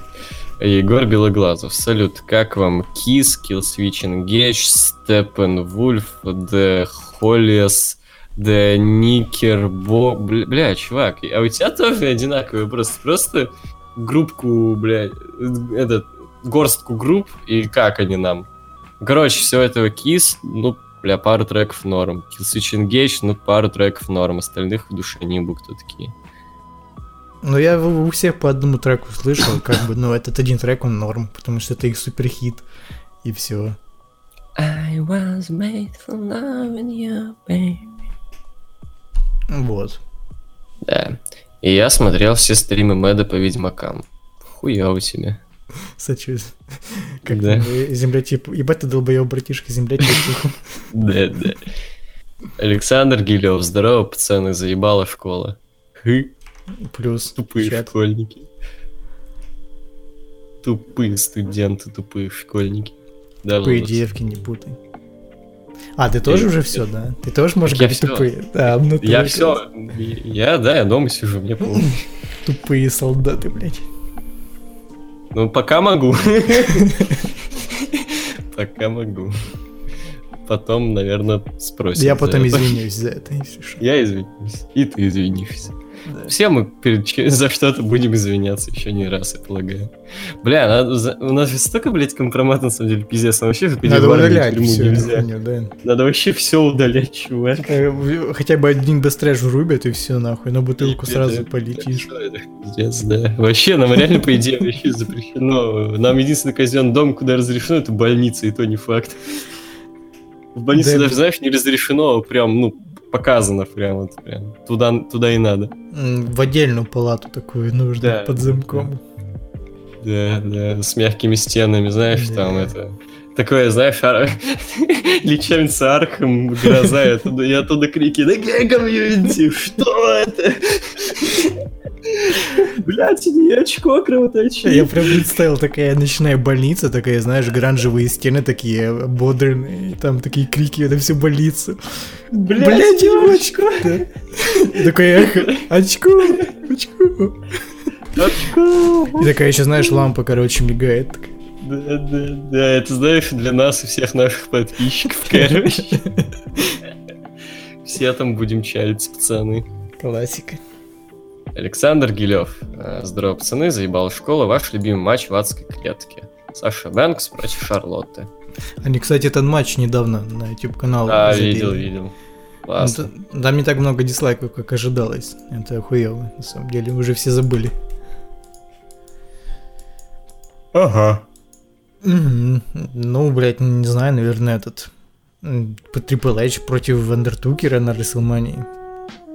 Егор Белоглазов. Салют, как вам Kiss, Killswitch Engage, Steppenwolf, The Hollies, The Nickerbo... Бля, бля, чувак, а у тебя тоже одинаковые просто, просто группку, бля, этот, горстку групп, и как они нам? Короче, все этого Kiss, ну, бля, пару треков норм. Killswitch Engage, ну, пару треков норм. Остальных в душе не был кто такие. Ну, я у у всех по одному треку слышал, как бы, ну, этот один трек, он норм, потому что это их суперхит, и все. I was made for loving you, baby. Вот. Да. И я смотрел все стримы Мэда по Ведьмакам. Хуя себе. Сочувствую. Как Да. землятип. Ебать ты долбоёб, братишка, землятип. Да, да. Александр Гилев, здорово, пацаны, заебала школа. Хы, Плюс тупые чат. школьники. Тупые студенты, тупые школьники. Да, Тупые девки, не путай. А, ты тоже Я- уже все, да? Ты тоже можешь я тупые? Да, ну Я ты все, я, да, я дома сижу, мне. *laughs* Тупые солдаты, блядь. Ну, пока могу. *laughs* Пока могу. Потом, наверное, спросят. Я потом извинюсь за это, если что. Я извинюсь. И ты извинишься. Да. Все мы перед за что-то будем извиняться еще не раз, я полагаю. Бля, надо у нас же столько, блядь, компромат, на самом деле, пиздец. Нам вообще Надо удалять все. нельзя. да. Надо вообще все удалять, чувак. Э, Хотя бы один бестрэш врубят и все нахуй, на бутылку Это- сразу это- полетишь. Это? Пиздец, да. Вообще, нам реально, по идее, вообще запрещено. Нам единственный казенный дом, куда разрешено, это больница, и то не факт. В больнице Да, даже, знаешь, не разрешено, а прям, ну, показано прям, вот, прям. Туда, туда и надо. В отдельную палату такую нужно, Да, под замком. Да, да, с мягкими стенами, знаешь, Да. там это... Такое, знаешь, ар... *laughs* лечебница Архам, гроза, и оттуда, и оттуда крики «Да гей комьюнити, что это?» Блять, не очко кровоточит. Я прям представил, такая ночная больница, такая, знаешь, гранжевые стены такие бодрые, там такие крики, это все больница. Девочка! Да. И Такое эхо, очко, очко. Очко. И такая еще, знаешь, лампа, короче, мигает. Да, да, да, это, знаешь, для нас и всех наших подписчиков, короче. *laughs* Все там будем чалиться, пацаны. Классика. Александр Гилев. Э, Здорово, пацаны, заебала школа. Ваш любимый матч в адской клетке. Саша Бэнкс против Шарлотты. Они, кстати, этот матч недавно на YouTube канал А, видел, видел. Классно. Там не так много дизлайков, как ожидалось. Это охуело, на самом деле. Уже все забыли. Ага. Ну, блядь, не знаю, наверное, этот... Triple H против Андертукера на Рестлмании.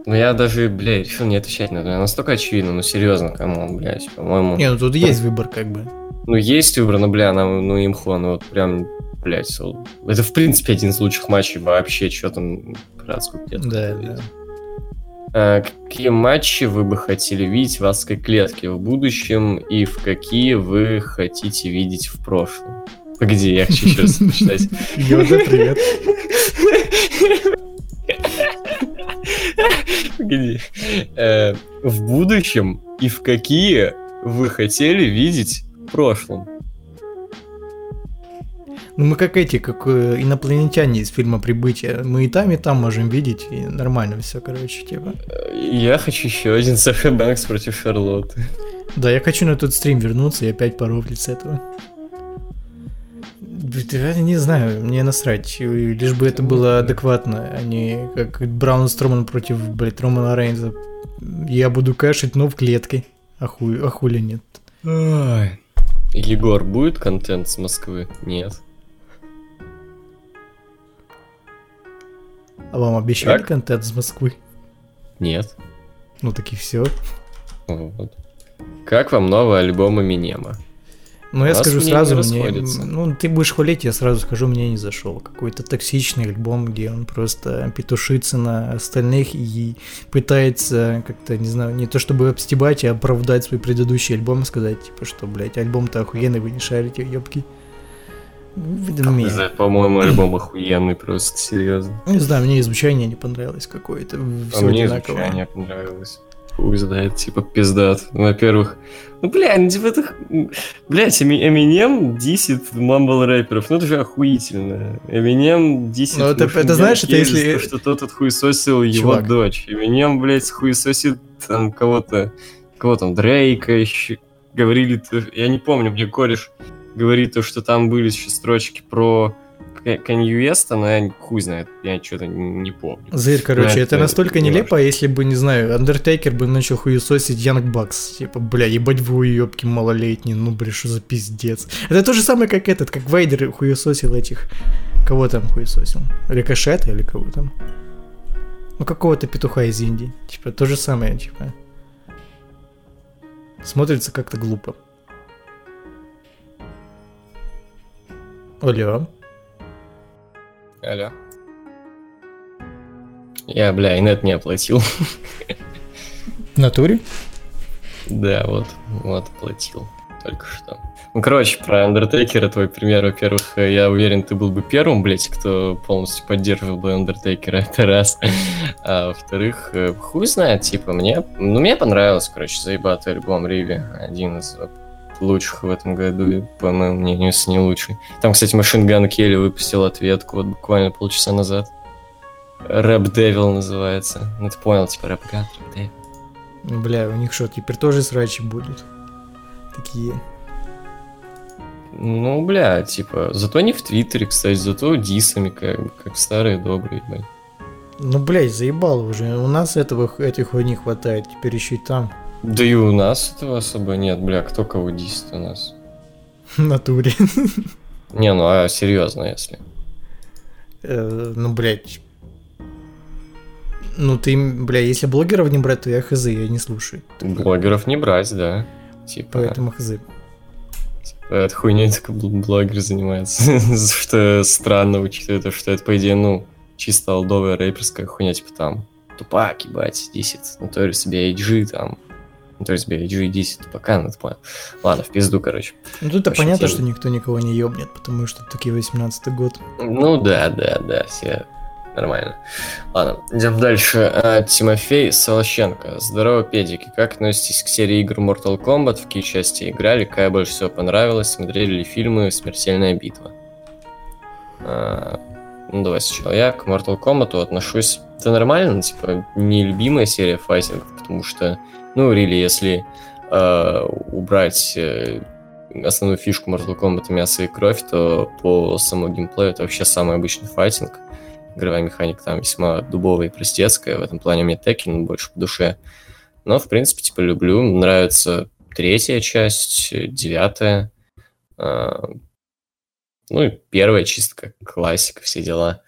Ну я даже, бля, решил не отвечать на это. Настолько очевидно, ну серьезно, кому, блядь, по-моему. Не, ну тут есть выбор, как бы. Ну есть выбор, но, бля, нам, ну имхо, ну вот прям, блядь, это в принципе один из лучших матчей вообще, что там про адскую клетку Да, да. А, Какие матчи вы бы хотели видеть в адской клетке в будущем и в какие вы хотите видеть в прошлом? Погоди, я хочу еще раз *laughs* прочитать. Йода, привет. *laughs* Погоди. Э, В будущем и в какие вы хотели видеть в прошлом? Ну мы как эти, как э, инопланетяне из фильма «Прибытие». Мы и там, и там можем видеть, и нормально все, короче, типа. Э, Я хочу еще один Саша Бэнкс против Шарлотты. Да, я хочу на тот стрим вернуться и опять порофлить с этого. Да, не знаю, мне насрать. Лишь бы это было адекватно, а не как Браун Строман против, блядь, Романа Рейнза. Я буду кашить, но в клетке. А, хуй, а хули нет. Егор, будет контент с Москвы? Нет. А вам обещали Так. контент из Москвы? Нет. Ну так и все. Вот. Как вам новый альбом Эминема? Ну, я скажу сразу, не мне, ну, ты будешь хвалить, я сразу скажу, мне не зашел. Какой-то токсичный альбом, где он просто петушится на остальных и пытается как-то, не знаю, не то чтобы обстебать, а оправдать свой предыдущий альбом, сказать, типа, что, блядь, альбом-то охуенный, вы не шарите, ёбки. Ну, мне- Не знаю, По-моему, альбом охуенный, просто серьезно. Не знаю, мне и звучание не понравилось какое-то, А мне звучание понравилось. Хуй знает, типа пиздат. Во-первых, ну, бля, ну, типа, это... Блядь, Эми- Эминем дисит мамбл рэперов, ну, это же охуительно. Эминем дисит... Ну, это- это знаешь, это если- за то, что тот отхуесосил его дочь. Эминем, блядь, хуесосит там кого-то... Кого там, Дрейка еще. Говорили, я не помню, мне кореш говорит то, что там были еще строчки про Уэста, но я хуй знает, я что-то не помню. Зыр, короче, Ну, это это настолько не нелепо, если бы, не знаю, Андертейкер бы начал хуесосить Янг Бакс. Типа, бля, ебать вы уебки малолетние, ну, бля, что за пиздец. Это то же самое, как этот, как Вайдер хуесосил этих... Кого там хуесосил? Рикошета или кого там? Ну, какого-то петуха из Индии. Типа, то же самое, типа. Смотрится как-то глупо. Алло. Алло. Я, бля, и нет не оплатил. В натуре? Да, вот, вот оплатил только что. Ну, короче, про Undertaker твой пример, во-первых, я уверен, ты был бы первым, блядь, кто полностью поддерживал бы Undertaker, *laughs* это раз. А во-вторых, э, хуй знает, типа, мне, ну, мне понравилось, короче, заебатый альбом Риви, один из лучших в этом году, и, по моему мнению, если не лучший. Там, кстати, Машин Ган Келли выпустил ответку вот буквально полчаса назад. Рэп Девил называется. Ну, ты понял, типа, рэп гад, рэп Девил. Ну, Бля, у них что, теперь тоже срачи будут? Такие. Ну, бля, типа, зато не в Твиттере, кстати, зато дисами, как, как старые добрые, блядь. Ну, блядь, заебало уже. У нас этого, этой хуйни хватает, теперь еще и там. Да и у нас этого особо нет, бля, кто кого дисит у нас? *laughs* В натуре. *laughs* Не, ну а серьезно, если. Э, Ну, блядь. Ну, ты, бля, если блогеров не брать, то я хз, я не слушаю. Блогеров не брать, да. Типа, Поэтому хз. эта хуйней только бл- блогер занимается. *laughs* Что странно, учитывая то, что это, по идее, ну, чисто алдовая рэперская хуйня, типа там, тупак, ебать, 10, Notorious B.I.G. там, Notorious B.I.G. 10 тупака, ну, ты понял. Ладно, в пизду, короче. Ну, тут-то понятно, тема. что никто никого не ёбнет, потому что таки 18-й год. Ну да, да, да, все нормально. Ладно, идем дальше. А, Тимофей Солощенко. Здорово, педики. Как относитесь к серии игр Mortal Kombat? В какие части играли? Какая больше всего понравилась? Смотрели ли фильмы «Смертельная битва»? А, ну, давай сначала я к Mortal Kombat отношусь... Это нормально, типа, нелюбимая серия файтингов, потому что, ну, рили, если э, убрать э, основную фишку Mortal Kombat мясо и кровь, то по самому геймплею это вообще самый обычный файтинг. Игровая механика там весьма дубовая и простецкая. В этом плане мне Tekken больше по душе. Но, в принципе, типа, люблю. Нравится третья часть, девятая. а, Ну и первая чисто как классика, все дела.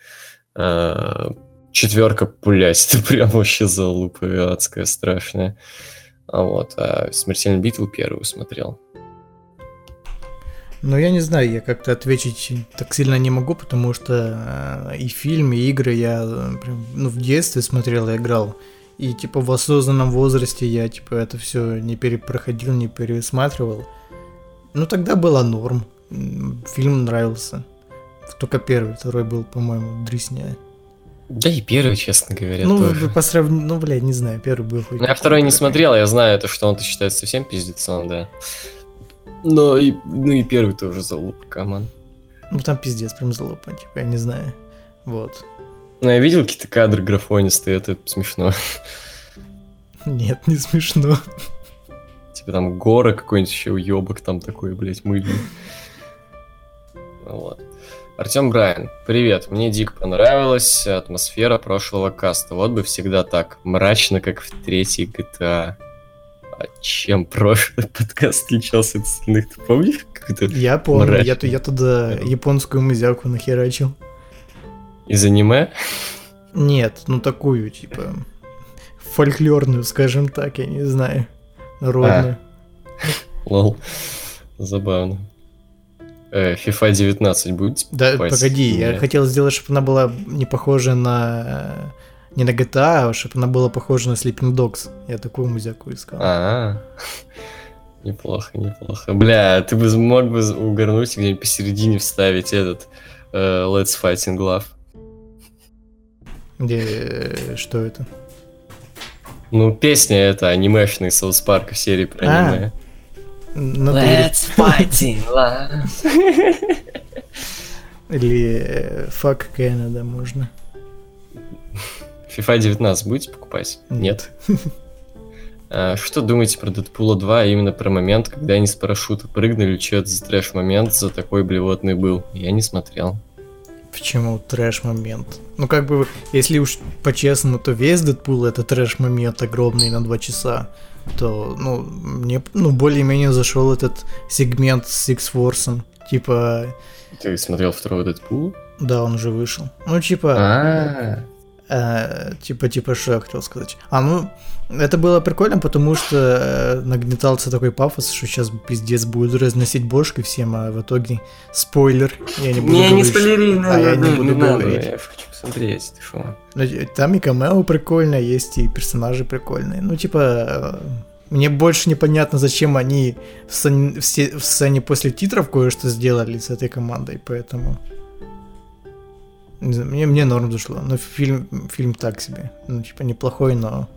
А, Четверка, блядь, *laughs* это прям вообще залупа адская, страшная. А вот, а Смертельную битву первую смотрел. Ну, я не знаю, я как-то ответить так сильно не могу, потому что э, и фильм, и игры я э, прям, ну, в детстве смотрел и играл. И, типа, в осознанном возрасте я, типа, это все не перепроходил, не пересматривал. Ну, тогда было норм. Фильм нравился. Только первый, второй был, по-моему, дресня. Да и первый, честно говоря, ну, тоже. по сравнению, ну, блядь, не знаю, первый был хоть Ну, Я второй не смотрел, я знаю, это что он-то считается совсем пиздецом, да. Но и, ну и первый тоже залуп, come on. Ну, там пиздец, прям залупа, типа, я не знаю. Вот. Ну, я видел какие-то кадры графонистые, это смешно. Нет, не смешно. Типа там гора какой-нибудь еще уебок там такой, блядь, мыльный. Вот. Артем Брайан, привет, мне дико понравилась атмосфера прошлого каста. Вот бы всегда так, мрачно, как в третьей GTA. А чем прошлый *laughs* подкаст отличался от остальных, ты помнишь? Я помню, я, я туда японскую музяку нахерачил. из аниме? Нет, ну такую, типа, фольклорную, скажем так, я не знаю, народную. Лол. Забавно. Э, FIFA 19 будет? Да, покупать? погоди, я Нет. хотел сделать, чтобы она была не похожа на... Не на GTA, а чтобы она была похожа на Sleeping Dogs. Я такую музяку искал. А, *laughs* неплохо, неплохо. Бля, ты бы мог бы угорнуть где-нибудь посередине вставить этот э, Let's Fighting Love. Где... э, Что это? Ну, песня это анимешная из Саус Парка в серии про А, аниме. На туре. Fighting. Или э, Fuck Canada можно. FIFA 19 будете покупать? Нет. А, Что думаете про Дэдпула 2, а именно про момент, когда они с парашюта прыгнули, что это за трэш-момент за такой блевотный был? Я не смотрел. Почему трэш-момент? Ну, как бы, если уж по-честному, то весь Дэдпул это трэш-момент огромный на два часа. То, ну, мне, ну, более-менее зашел этот сегмент с Six Force. Типа, Ты смотрел второго Дэдпула? да, он уже вышел. Ну, типа, А, э, типа, типа, что я хотел сказать? А, ну, это было прикольно, потому что э, нагнетался такой пафос, что сейчас пиздец будет разносить бошки всем, а в итоге спойлер. Я не буду говорить, что- А я не буду говорить. Я шо? Ну, э, Там и камео прикольно, есть и персонажи прикольные. Ну, типа, э, мне больше непонятно, зачем они в сцене, в сцене после титров кое-что сделали с этой командой, поэтому... Знаю, Мне, мне норм зашло, но фильм, фильм так себе. Ну, типа, неплохой, но...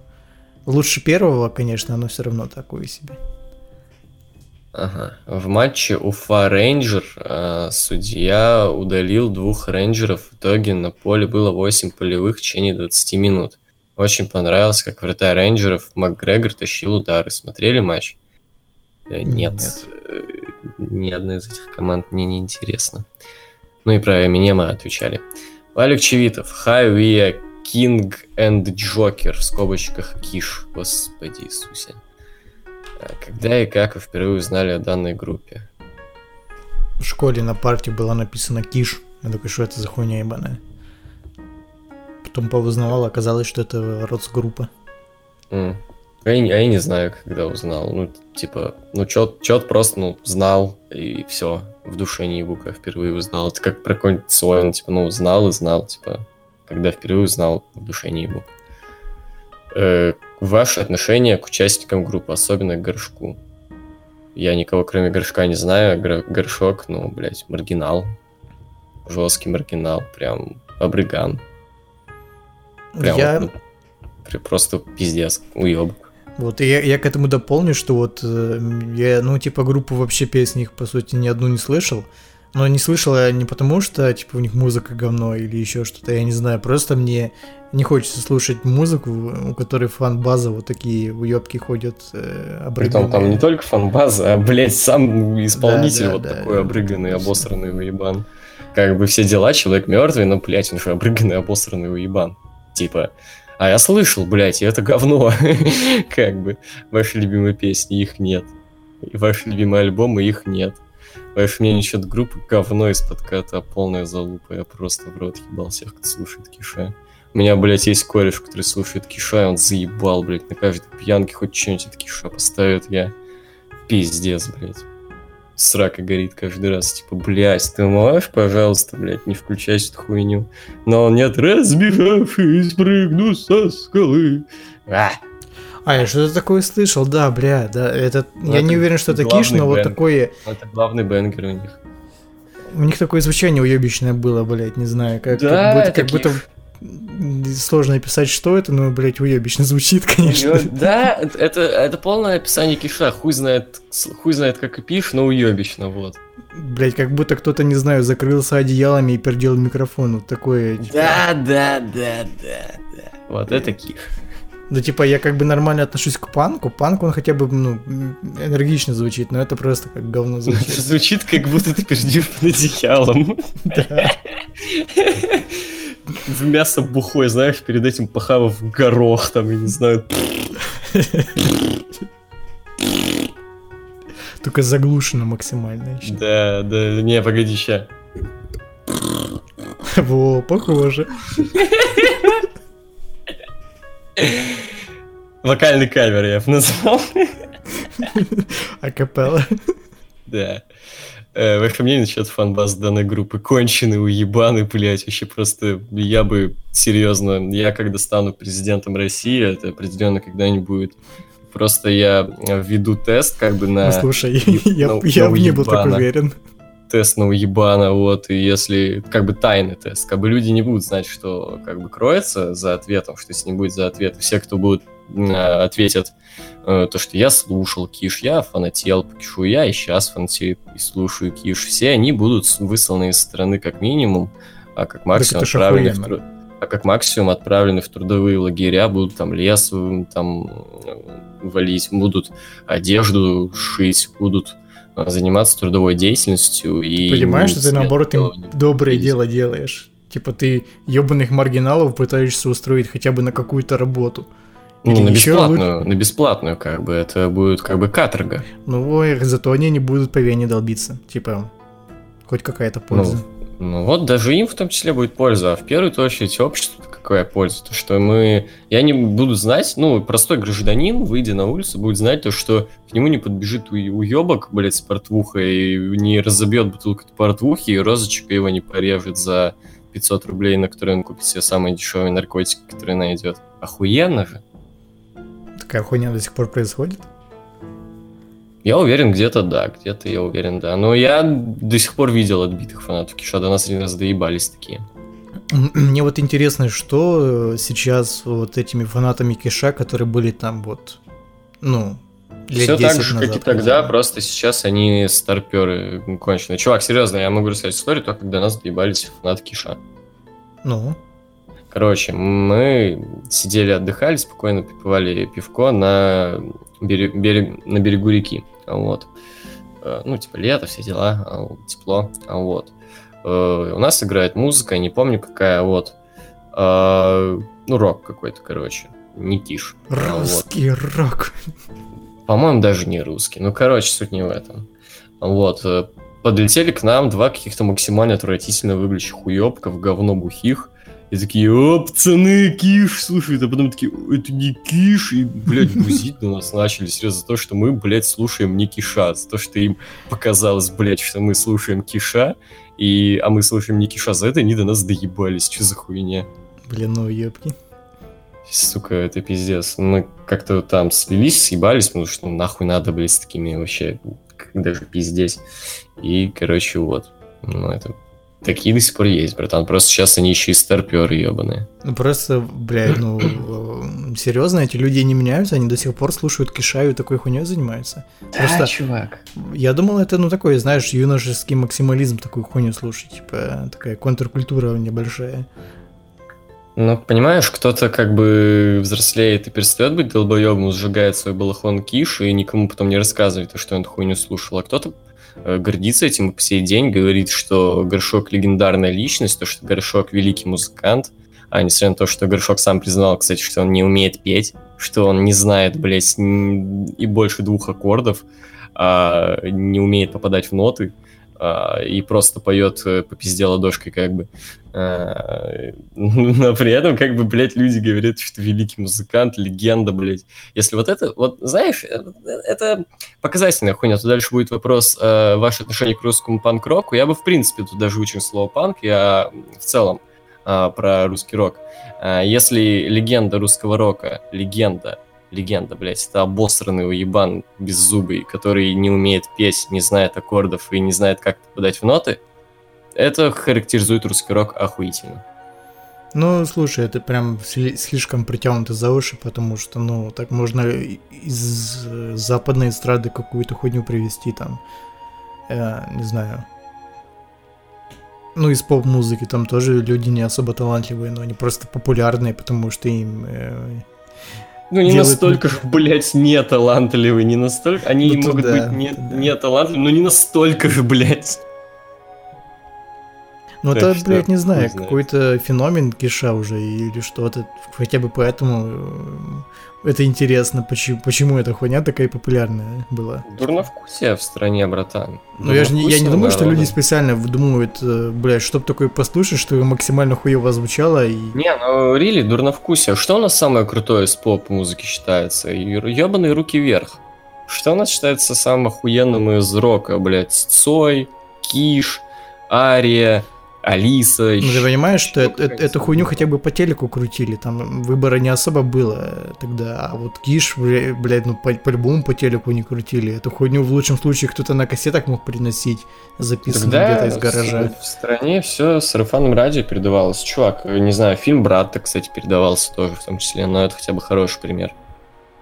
Лучше первого, конечно, но все равно такой себе. Ага. В матче Уфа Рейнджер э, судья удалил двух рейнджеров. В итоге на поле было 8 полевых в течение 20 минут. Очень понравилось, как вратарь рейнджеров Макгрегор тащил удары. Смотрели матч? Э, Нет. Нет. Э, Ни одна из этих команд мне не интересна. Ну и про Эминема отвечали. Валик Чевитов. We are King and Joker. В скобочках Киш. Господи Иисусе. Когда и как вы впервые узнали о данной группе? В школе на парте было написано «Киш». Я такой, что это за хуйня ебаная? Потом повызнавал, оказалось, что это родсгруппа. М. А я, а я не знаю, когда узнал. Ну, типа, ну, чет, просто, ну, знал, и все. В душе не ебу, когда впервые узнал. Это как про какой-нибудь свой, ну, типа, ну, знал и знал, типа, когда впервые узнал, в душе не ебу. Э, ваше отношение к участникам группы, особенно к горшку. Я никого, кроме горшка, не знаю. Гор- Горшок, ну, блядь, маргинал. Жесткий маргинал, прям обрыган. Прям я, вот, ну, просто пиздец, уебок. вот, и я, я к этому дополню, что вот э, я, ну, типа, группу вообще песни их, по сути, ни одну не слышал. Но не слышал я не потому, что, типа, у них музыка говно или еще что-то, я не знаю. Просто мне не хочется слушать музыку, у которой фан-база вот такие уебки ходят э, Притом там обрыганные. не только фан-база, а, блядь, сам исполнитель Да, да, вот да, такой да. обрыганный, обосранный уебан. Как бы все дела, человек мертвый, но, блядь, он же обрыганный, обосранный уебан. Типа, а я слышал, блядь, и это говно. *laughs* Как бы, ваши любимые песни, их нет. И ваши любимые альбомы, их нет. Ваше мнение насчет группы говно из подката, полная залупа. Я просто в рот ебал всех, кто слушает Киша. У меня, блядь, есть кореш, который слушает Киша, и он заебал, блядь, на каждой пьянке хоть что-нибудь от Киша поставит. Я пиздец, блядь. Срака горит каждый раз. Типа, блядь, ты можешь, пожалуйста, блядь, не включать эту хуйню. Но он нет, разбежавшись, прыгну со скалы. А, А, я что-то такое слышал, да, бля, да, это... Ну, я это не уверен, что это Киш, но вот бэнгер. такое... это главный бенгер у них. У них такое звучание уебищное было, блядь, не знаю, как, Да, как будто, это как будто сложно описать, что это, но, блядь, уебищно звучит, *laughs* конечно. Ну, Да, это, это полное описание киша. Хуй знает, хуй знает, как и пишешь, но уебищно, вот. Блядь, как будто кто-то, не знаю, закрылся одеялами и пердел микрофон, вот такое. типа. Да, да, да, да, да. Вот это киш. Ну, типа, я как бы нормально отношусь к панку, панк, он хотя бы, ну, энергично звучит, но это просто как говно *laughs* звучит. Звучит, как будто ты пердишь под одеялом. *laughs* Да. В мясо бухой, знаешь, перед этим похавав горох, там, я не знаю. Только заглушено максимально еще. Да, да, не, погоди, ща. Во, похоже. Вокальный кавер я бы назвал. Акапелла. Да. Э, Ваше мнение насчет фан-баз данной группы? Конченый, уебаны, блядь, вообще просто я бы серьезно, я когда стану президентом России, это определенно когда-нибудь будет, просто я введу тест как бы на Ну, слушай, я, я бы не был так уверен. Тест на уебана, вот, и если, как бы тайный тест, как бы люди не будут знать, что как бы кроется за ответом, что с ним будет за ответ. И Все, кто будут а, ответят э, то, что я слушал Киш, я фанател по Кишу, я и сейчас фанатею и слушаю Киш, все они будут высланы из страны как минимум, а как максимум отправлены в охуенно. тру- а как максимум отправлены в трудовые лагеря, будут там лес там э, валить, будут одежду шить, будут э, заниматься трудовой деятельностью и... Понимаешь, что ты наоборот им не доброе видеть. дело делаешь. Типа ты ебаных маргиналов пытаешься устроить хотя бы на какую-то работу. Ну, Или на бесплатную, на бесплатную, как бы, это будет как бы каторга. Ну, ой, зато они не будут по вене долбиться. Типа, хоть какая-то польза. Ну вот даже им в том числе будет польза, а в первую очередь обществу какая польза? То, что мы... Я не буду знать, ну, простой гражданин, выйдя на улицу, будет знать то, что к нему не подбежит у- уебок, блядь, с портвухой, и не разобьет бутылку портвухи, и розочка его не порежет за 500 рублей, на которые он купит себе самые дешевые наркотики, которые найдет. Охуенно же. Такая хуйня до сих пор происходит. Я уверен, где-то да, где-то я уверен, да. Но я до сих пор видел отбитых фанатов Киша, до нас один раз доебались такие. Мне вот интересно, что э, сейчас вот этими фанатами Киша, которые были там вот, ну, лет Все 10 так же, как назад и тогда, бы. просто сейчас они старперы конченые. Чувак, серьезно, я могу рассказать историю, только когда нас доебались фанаты Киша. Ну, Короче, мы сидели, отдыхали, спокойно попивали пивко на, бере- берег- на берегу реки. Вот. Э, Ну, типа лето, все дела, а тепло. а Вот. Э, У нас играет музыка, не помню какая, вот. А, Ну, рок какой-то, короче. Не тишь. А, вот. русский рок. По-моему, даже не русский. Ну, короче, суть не в этом. Вот. э, Подлетели к нам два каких-то максимально отвратительно выглядящих уебка в говно бухих. И такие, о, пацаны, киш, слушай, а потом такие, это не киш, и, блядь, бузить на *laughs* нас начали, серьезно, за то, что мы, блядь, слушаем не киша, за то, что им показалось, блядь, что мы слушаем киша, и, а мы слушаем не киша, за это они до нас доебались, что за хуйня? Блин, ну ебки. Сука, это пиздец. Мы как-то там слились, съебались, потому что ну, нахуй надо, блядь, с такими вообще, как даже пиздец. И, короче, вот. Ну, это... Такие до сих пор есть, братан. Просто сейчас они еще и старперы ебаные. Ну просто, блядь, ну э, серьезно, эти люди не меняются, они до сих пор слушают Киша и такой хуйней занимаются. Просто- чувак. Я думал, это, ну, такой, знаешь, юношеский максимализм, такую хуйню слушать, типа, такая контркультура небольшая. Ну, понимаешь, кто-то как бы взрослеет и перестает быть долбоебом, сжигает свой балахон киш и никому потом не рассказывает, что он эту хуйню слушал. А кто-то гордится этим по сей день, говорит, что Горшок легендарная личность, то, что Горшок великий музыкант, а несмотря на то, что Горшок сам признал, кстати, что он не умеет петь, что он не знает, блядь, и больше двух аккордов, а, не умеет попадать в ноты, и просто поет э, по пизде ладошкой, как бы. А, *laughs* Но при этом, как бы, блядь, люди говорят, что великий музыкант, легенда, блядь. Если вот это, вот, знаешь, э, это показательная хуйня. Тут дальше будет вопрос э, ваше отношение к русскому панк-року. Я бы, в принципе, тут даже учил слово панк. Я в целом а, про русский рок. А, Если легенда русского рока, легенда, легенда, блядь, это обосранный уебан беззубый, который не умеет петь, не знает аккордов и не знает, как попадать в ноты, это характеризует русский рок охуительно. Ну, слушай, это прям сли- слишком притянуто за уши, потому что, ну, так можно из западной эстрады какую-то хуйню привести там, э, не знаю. Ну, из поп-музыки там тоже люди не особо талантливые, но они просто популярные, потому что им... э, Ну, не Делает настолько блядь, не талантливые, не настолько... Они Ну, могут да, быть не, да. не талантливые, но не настолько же, блядь. Ну, Так это, что блядь, не знаю, какой-то феномен киша уже или что-то. Хотя бы поэтому э, это интересно, почему, почему эта хуйня такая популярная была. Дурновкусие в стране, братан. Ну, я же не, я не думаю, что люди специально выдумывают, э, блядь, чтоб такое послушать, что максимально хуево звучало и... Не, ну, рили, дурновкусие. Что у нас самое крутое из поп-музыки считается? Ебаные руки вверх. Что у нас считается самым охуенным из рока, блядь? Цой, Киш, Ария, Алиса. Ну, ты понимаешь, что это- эту хуйню хотя бы по телеку крутили, там выбора не особо было тогда, а вот Киш, бля- блядь, ну по- по-любому по телеку не крутили. Эту хуйню в лучшем случае кто-то на кассетах мог приносить, записанную где-то из гаража. в стране все сарафанным радио передавалось. Чувак, не знаю, фильм «Брат», кстати, передавался тоже в том числе, но это хотя бы хороший пример.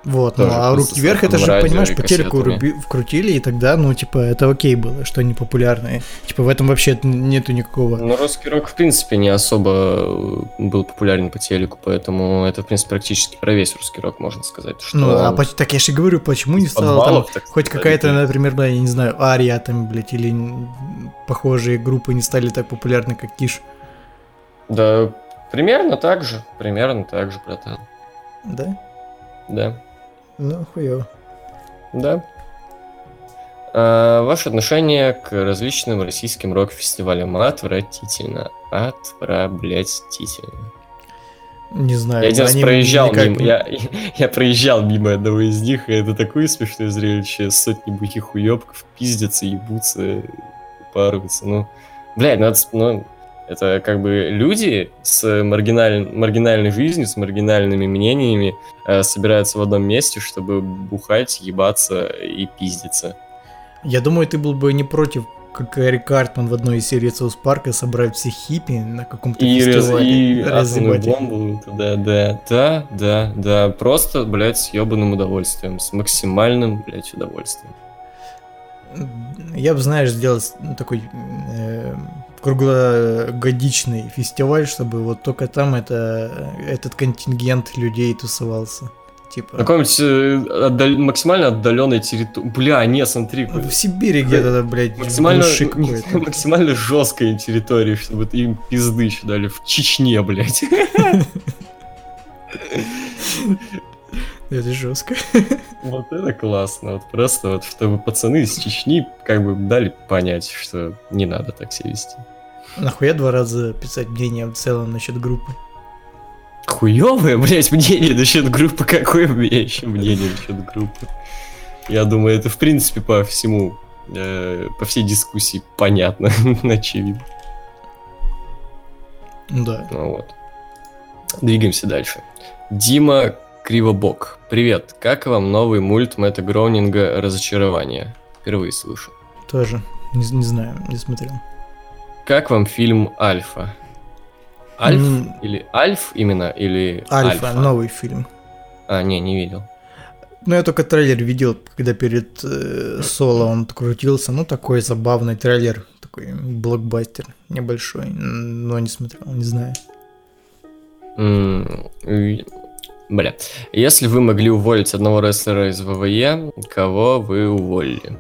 Вот, ну а руки вверх, это же, радио понимаешь, по телеку руби- вкрутили, и тогда, ну, типа, это окей было, что они популярные. Типа, в этом вообще нету никакого. Но русский рок, в принципе, не особо э, был популярен по телеку, поэтому это, в принципе, практически про весь русский рок, можно сказать. Что Ну, а он по- так я же говорю, почему не стало там так хоть какая-то, например, да, я не знаю, Ария там, блядь, или похожие группы не стали так популярны, как Киш. Да, примерно так же, примерно так же, братан. Да? Да, Ну, хуёво. да. А, ваше отношение к различным российским рок-фестивалям отвратительно. Отвратительно. Не знаю. Я один раз проезжал никак мимо, я, я проезжал мимо одного из них, и это такое смешное зрелище. Сотни бухих уебков пиздятся, ебутся, параются. Ну, блядь, надо, ну, Это как бы люди с маргиналь- маргинальной жизнью, с маргинальными мнениями э, собираются в одном месте, чтобы бухать, ебаться и пиздиться. Я думаю, ты был бы не против, как Эрик Картман в одной из серий Соус Парка собрать всех хиппи на каком-то И, раз- фестивале. и атомную разъебать их. бомбу туда, да, да, да, да, просто, блядь, с ебаным удовольствием, с максимальным, блядь, удовольствием. Я бы, знаешь, сделал ну, такой э, круглогодичный фестиваль, чтобы вот только там это, этот контингент людей тусовался. Типа, На какой-нибудь э, отдаль- максимально отдаленной территории. Бля, не, смотри. в Сибири где-то, блядь, Максимально, *laughs* максимально жесткой территории, чтобы им пизды еще дали в Чечне, блядь. *laughs* Это жестко. Вот это классно. Вот просто вот, чтобы пацаны из Чечни как бы дали понять, что не надо так себя вести. Нахуя два раза писать мнение в целом насчет группы? Хуёвое, блядь, мнение насчет группы. Какое у меня еще мнение насчет группы? Я думаю, это в принципе по всему, э, по всей дискуссии понятно, *laughs* очевидно. Да. Ну вот. Двигаемся дальше. Дима Кривобок. Привет, как вам новый мульт Мэтта Гроунинга «Разочарование»? Впервые слышу. Тоже. Не, не знаю, не смотрел. Как вам фильм «Альфа»? Альф? М. Или Альф именно? Или Альфа, новый фильм. А, не, не видел. Ну, я только трейлер видел, когда перед э, соло он крутился. Ну, такой забавный трейлер, такой блокбастер небольшой, но не смотрел, не знаю. И- Бля. Если вы могли уволить одного рестлера из ВВЕ, кого вы уволили?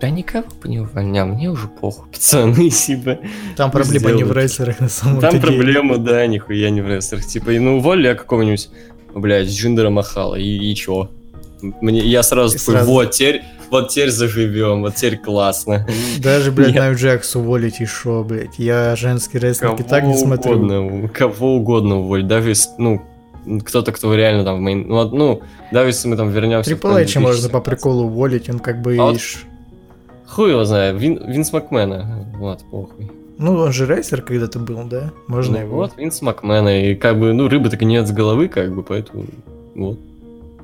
Да никого бы не увольнял, мне уже похуй, *laughs* пацаны, типа. Там проблема не в сделают. рестлерах на самом Там деле. проблема, да, нихуя не в рестлерах. Типа, и ну уволили я какого-нибудь, блядь, Джиндера Махала, и, и чё? Мне, я сразу И такой, сразу. вот теперь, вот теперь заживем, вот теперь классно. *laughs* Даже, блядь, Нет. Найв Джекс уволить и шо, блядь. Я женский рестлинг и так не смотрю. угодно, кого угодно уволить, даже ну, кто-то, кто реально там, в main- ну, ну, даже если мы там вернемся... Трипл Эйча можно по приколу уволить, он как бы А вот Хуй его знает, Вин, Винс Макмена, вот, похуй. Ну, он же рестлер когда-то был, да? Можно Ну, его. Вот, Винс Макмена, и как бы, ну, рыбы так и нет с головы, как бы, поэтому, вот.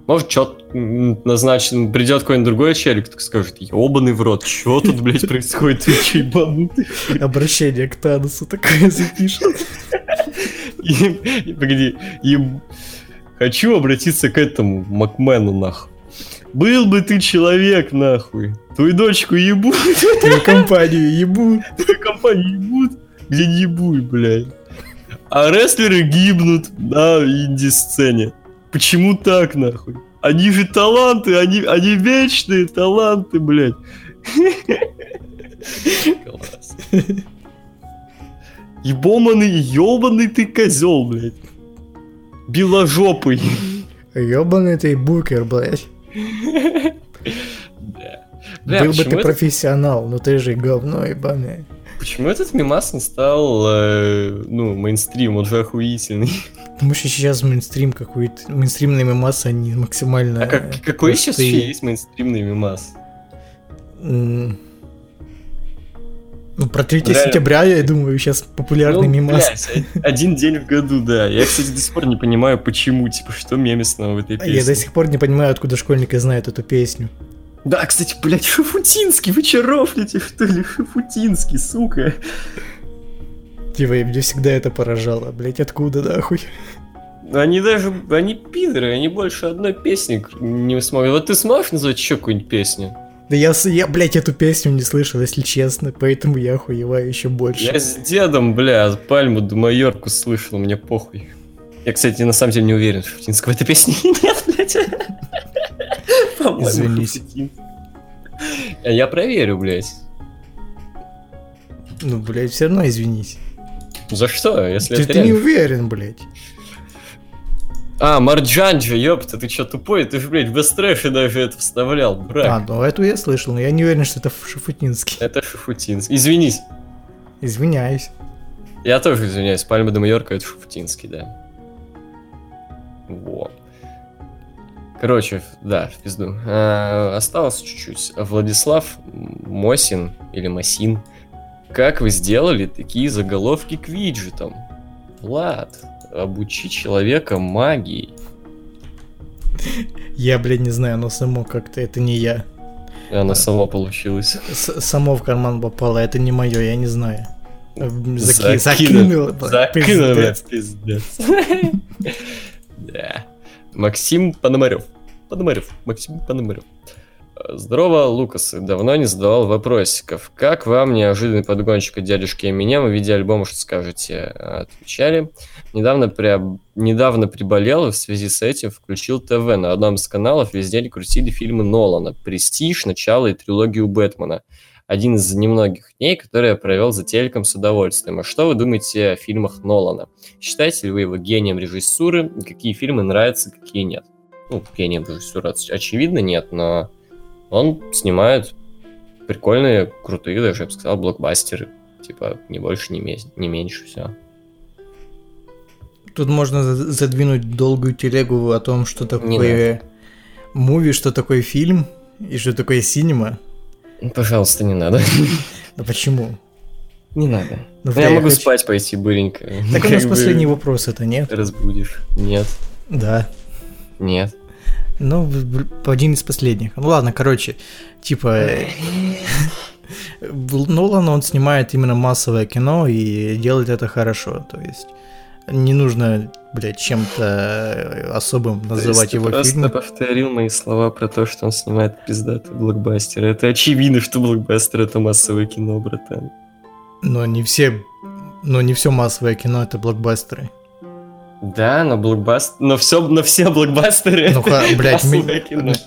Может, чё назначен, придет какой-нибудь другой челик, так скажет, ебаный в рот, чё тут, блядь, происходит, ты чё ебанутый? Обращение к Таносу такое запишет. Погоди, хочу обратиться к этому Макмену, нахуй. Был бы ты человек, нахуй. Твою дочку ебут, Твою компанию ебут. твою компанию ебут, где не ебуй, блядь. А рестлеры гибнут на инди-сцене. Почему так, нахуй? Они же таланты, они, они вечные таланты, блядь. Класс. Ебоманный, ебаный ты козел, блядь. Беложопый. Ёбаный ты букер, блядь. Бля, Был бы ты это- профессионал, но ты же говно ебаное. почему этот мимас не стал, э, ну, мейнстрим, он же охуительный. Потому что сейчас мейнстрим какой-то, мейнстримные мемасы, они максимально А как- какой сейчас простые. вообще есть мейнстримный мимас? Ну, про 3 Реально. сентября, я думаю, сейчас популярный Ну, мемас. блядь, один день в году, да. Я, кстати, до сих пор не понимаю, почему, типа, что мемесного в этой песне. Я до сих пор не понимаю, откуда школьники знают эту песню. Да, кстати, блядь, Шафутинский, вы че рофлите, что ли? Шафутинский, сука. Типа, меня всегда это поражало, блять, откуда нахуй? Они даже, они пидоры, они больше одной песни не смогли. Вот ты сможешь назвать еще какую-нибудь песню? Да я, я, блядь, эту песню не слышал, если честно, поэтому я охуеваю еще больше. Я с дедом, бля, пальму до Майорку слышал, мне похуй. Я, кстати, на самом деле не уверен, в этой песне *laughs* нет, блядь. Извинись. А Я проверю, блядь. Ну, блядь, все равно извинись. За что, если Ты, это ты не уверен, блядь. А, Марджанджа, ёпта, ты чё тупой? Ты же, блядь, в Бестрэше даже это вставлял, А, брак. ну эту я слышал, но я не уверен, что это Шафутинский. Это Шафутинский. Извинись. Извиняюсь. Я тоже извиняюсь, Пальма де Майорка это Шафутинский, да. Во. Короче, да, в пизду. А, осталось чуть-чуть. Владислав Мосин или Масин. Как вы сделали такие заголовки к виджетам? Влад, обучи человека магии. Я, блядь, не знаю, оно само как-то, это не я. И оно само получилось. С- само в карман попало, это не мое, я не знаю. Заки- Закину- Закинуло, блядь, Закинуло, пиздец. пиздец. *laughs* Да. Максим Пономарев. Пономарев. Максим Пономарев. Здорово, Лукасы. Давно не задавал вопросиков. Как вам неожиданный подгончик от дядюшки Эминема в виде альбома, что скажете? Отвечали. Недавно, приоб- Недавно приболел и в связи с этим включил ТВ. На одном из каналов весь день крутили фильмы Нолана. «Престиж», «Начало» и трилогию Бэтмена. Один из немногих дней, который я провел за телеком с удовольствием. А что вы думаете о фильмах Нолана? Считаете ли вы его гением режиссуры? Какие фильмы нравятся, какие нет? Ну, гением режиссуры оч- очевидно нет, но он снимает прикольные, крутые, даже я бы сказал, блокбастеры. Типа, не больше, не, мес- не меньше, все. Тут можно за- задвинуть долгую телегу о том, что такое муви, что такое фильм и что такое синема. Пожалуйста, не надо. *laughs* Да почему? Не надо. Ну, я могу хочу- спать пойти быренько. Так у нас последний вопрос, это нет? Разбудишь. Нет, Да. нет. Ну, один из последних. Ну ладно, короче, типа... э, *laughs* Нолан, он снимает именно массовое кино и делает это хорошо. То есть не нужно, блядь, чем-то особым называть То есть его ты просто фильмы. повторил мои слова про то, что он снимает пиздатые блокбастеры. Это очевидно, что блокбастер это массовое кино, братан. Но не все... Но не все массовое кино это блокбастеры. Да, но блокбастер... Но все, но все блокбастеры Ну, это ха, *laughs* блядь, ми-.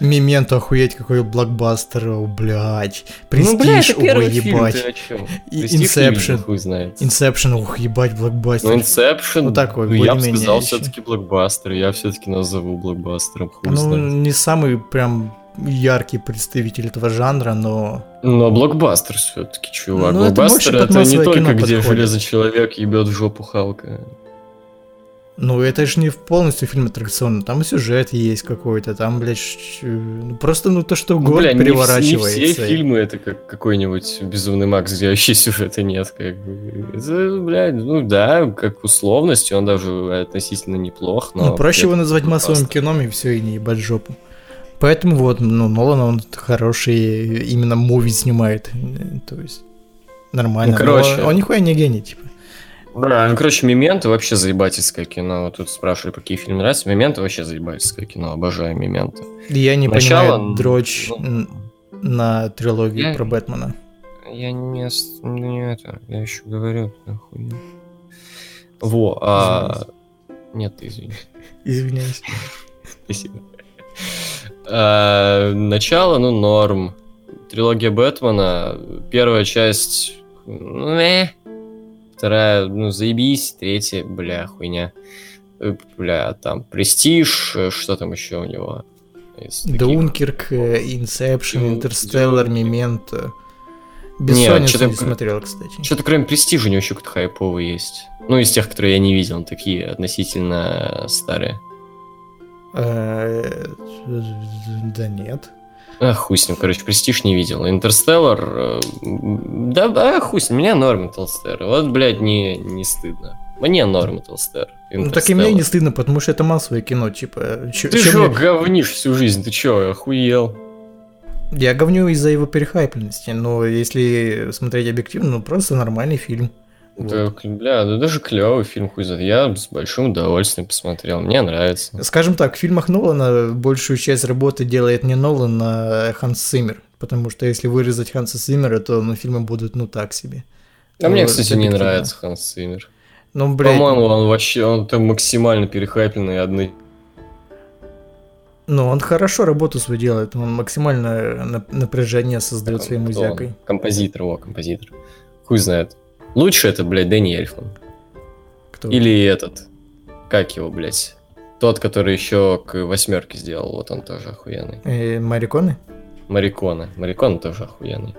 Мементо, охуеть, какой блокбастер, о, блядь. Ну, бля, Престиж, это первый ой, фильм, ебать. ты о чем? И- Престиж не Inception. видел, хуй знает. Инсепшн, ух, ебать, блокбастер. Ну, Inception, Ну, такой, ну, я бы сказал, все-таки блокбастер. Я все-таки назову блокбастером, хуй Ну, знает. не самый прям яркий представитель этого жанра, но... Но блокбастер все-таки, чувак. Ну, это блокбастер под это, не только где железный человек ебет в жопу Халка. Ну, это же не полностью фильм аттракцион, там сюжет есть какой-то, там, блядь, ш- ну, просто, ну, то, что Ну, город бля, не вс- переворачивается. Не, все фильмы это как какой-нибудь Безумный Макс, где вообще сюжета нет. Как бы. Это, блядь, ну да, как условность, он даже относительно неплох, но... Ну, проще его назвать массовым блокбастер. кином и все, и не ебать жопу. Поэтому вот, ну, Нолан, он хороший именно муви снимает, э, то есть нормально. Ну, короче. Но он нихуя не гений, типа. Да, ну, короче, Мементо вообще заебательское кино. Тут спрашивали, какие фильмы нравятся. Мементо вообще заебательское кино. Обожаю Мементо. Я не Начало, понимаю дрочь ну, на трилогию Я- про Бэтмена. Я не, не это, я еще говорю, нахуй. Во, а... Нет, ты извини. Извиняюсь. Спасибо. А, Начало, ну, норм. Трилогия Бэтмена. Первая часть... ну, э. Вторая, ну, заебись. Третья, бля, хуйня. Э, Бля, там, Престиж, э, что там еще у него? Дункерк, Инсепшн, Интерстеллар. Мементо. Бессонницу чё-то- не смотрел, кстати. Что-то кроме Престижа у него еще какой-то хайповый есть. Ну, из тех, которые я не видел, такие относительно старые. Э, Да нет. А, хуй с ним, короче, Престиж не видел. Интерстеллар, э, да, а, хуй с ним, меня норм Интерстеллар. Вот, блядь, не, не стыдно. Мне норм Интерстеллар. Ну так и мне не стыдно, потому что это массовое кино, типа... чё- Ты чё что, мне- говнишь всю жизнь? Ты чё, охуел? Я говню из-за его перехайпленности, но если смотреть объективно, ну просто нормальный фильм. Вот. Да, кл- бля, да даже клевый фильм, хуй знает. Я с большим удовольствием посмотрел, мне нравится. Скажем так, в фильмах Нолана большую часть работы делает не Нолан, а Ханс Циммер. Потому что если вырезать Ханса Циммера, то ну, фильмы будут ну так себе. А мне, Вот, кстати, не нравится Ханс Циммер. Ну, блядь, По-моему, он вообще, он там максимально перехайпленный одной ну он хорошо работу свою делает, он максимально нап- напряжение создает своей Кто он? музякой. Композитор, о, композитор. Хуй знает. Лучше это, блядь, Дэнни Эльфман. Кто? Или этот. Как его, блядь? Тот, который еще к восьмерке сделал, вот он тоже охуенный. Э, Мариконы? Марикона. Марикона тоже охуенный.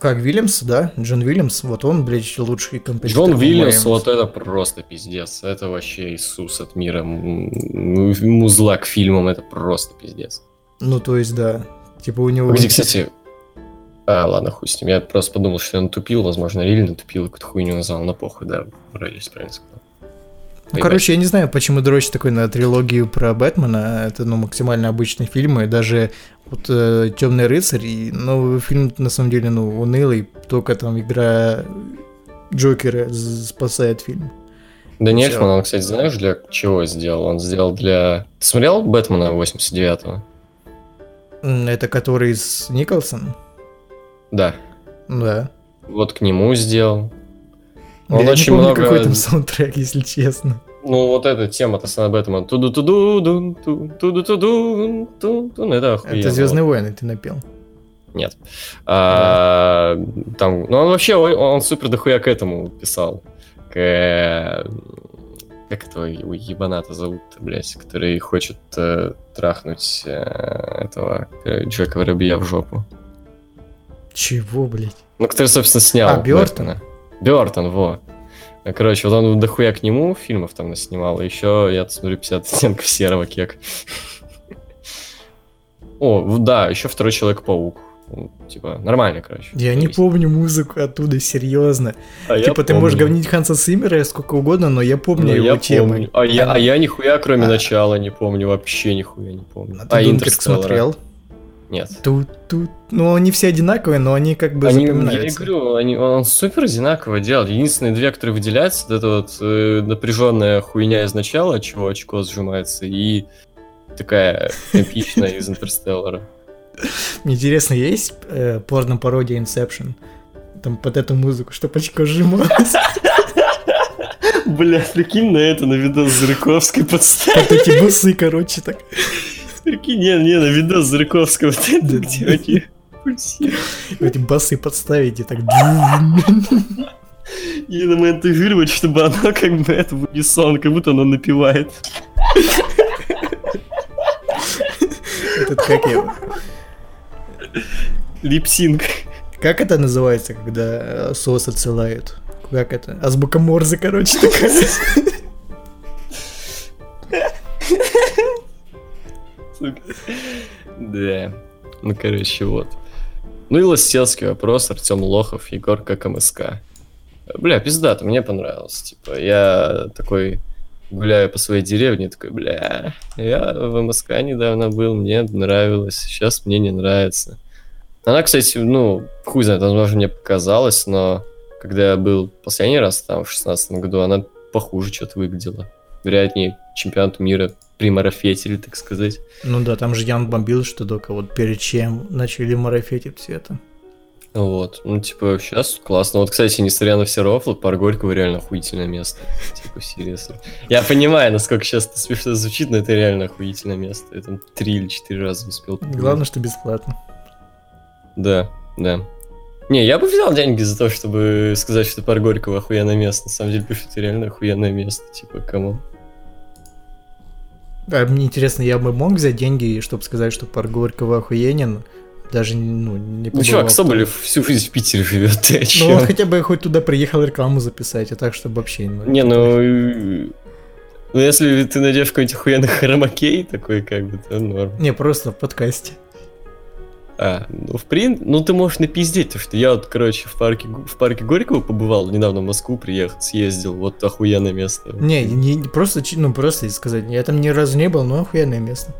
Как Вильямс, да? Джон Вильямс, вот он, блядь, лучший композитор. Джон Вильямс, вот это просто пиздец. Это вообще Иисус от мира. Музла к фильмам, это просто пиздец. Ну, то есть, да. Типа у него... Где, кстати... А, ладно, хуй с ним. Я просто подумал, что я натупил, возможно, реально натупил, какую-то хуйню назвал, но похуй, да, вроде правильно сказал. Ну, короче, я не знаю, почему дрочь такой на трилогию про Бэтмена. Это, ну, максимально обычные фильмы. Даже вот Темный рыцарь, и, ну, фильм на самом деле, ну, унылый. Только там игра Джокера спасает фильм. Дани Всё. Эльфман, он, кстати, знаешь, для чего сделал? Он сделал для... Ты смотрел Бэтмена 89-го? М, Это который с Николсон? Да. Да. Вот к нему сделал. Он я очень не помню, много- какой там саундтрек, если честно. Ну, вот эта тема-то с Бэтмена. туду туду дун ту туду туду тун тун Это охуенно. Это Звездные войны ты напел. Нет. А, там, ну, он вообще, он, он супер дохуя к этому писал. К... Как этого его ебаната зовут-то, блядь, который хочет э, трахнуть э, этого э, Джека Воробья в жопу. Чего, блядь? Ну, который, собственно, снял. А, Бёртон? Бэтмена. Бёртон, во. А, Короче, вот он дохуя к нему фильмов там наснимал. И еще я смотрю 50 оттенков серого кек. О, да, еще второй Человек-паук. Ну, Типа, нормально, короче. Я не помню музыку оттуда, серьезно. А типа, ты можешь говнить Ханса Циммера сколько угодно, но я помню Ну, его я темы. помню. А я, а я нихуя, кроме А. начала, не помню. Вообще нихуя не помню. А ты Дункерк смотрел? Нет. Тут, тут. Ну, они все одинаковые, но они как бы Они, я запоминаются. говорю, они, он супер одинаково делал. Единственные две, которые выделяются, это, вот э, напряженная хуйня из начала, от чего очко сжимается, и такая эпичная из Интерстеллара. Мне интересно, есть э, порно-пародия Inception? Там под эту музыку, чтоб очко сжималось. Бля, прикинь на это, на видос Зырковской подставить. Под эти бусы, короче, так. Прикинь, не, не, на видос *laughs* Да, где они. Эти басы подставить и так. И нам монтажировать, чтобы оно как бы это в унисон, как будто оно напевает. Этот как его? Липсинг. Как это называется, когда э, сос отсылают? Как это? Азбука Морзе, короче, такая. *laughs* Сука. Да. Ну, короче, вот. Ну и ластелский вопрос, Артем Лохов, Егор КМСК. Бля, пиздато, мне понравилось. Типа, я такой гуляю по своей деревне, такой, бля, я в МСК недавно был, мне нравилось, сейчас мне не нравится. Она, кстати, ну, хуй знает, возможно, мне показалось, но когда я был последний раз там, в шестнадцатом году, она похуже что-то выглядела. Вероятнее, чемпионату мира примарафетили, так сказать. Ну да, там же Ян бомбил, что только вот перед чем начали марафетить все это. Вот, ну, типа, сейчас классно. Вот, кстати, несмотря на все рофлы, пар Горького реально охуительное место. Типа, серьезно. Я понимаю, насколько сейчас это смешно звучит, но это реально охуительное место. Я там три или четыре раза успел. побывать. Главное, что бесплатно. Да, да. Не, я бы взял деньги за то, чтобы сказать, что пар Горького охуенное место. На самом деле, это реально охуенное место. Типа, кому? А мне интересно, я бы мог взять деньги, чтобы сказать, что парк Горького охуенен, даже ну, не Ну, чувак, Соболев всю жизнь в Питере живет, ты? Ну, он хотя бы хоть туда приехал рекламу записать, а так, чтобы вообще... Ну, Не, ну... Ну, если ты найдешь какой-нибудь охуенный хромакей такой, как бы, то норм. Не, просто в подкасте. А, ну, в принципе, ну, ты можешь напиздеть, то что я вот, короче, в парке, в парке Горького побывал, недавно в Москву приехал, съездил, вот охуенное место. Не, не, просто, ну, просто сказать, я там ни разу не был, но охуенное место.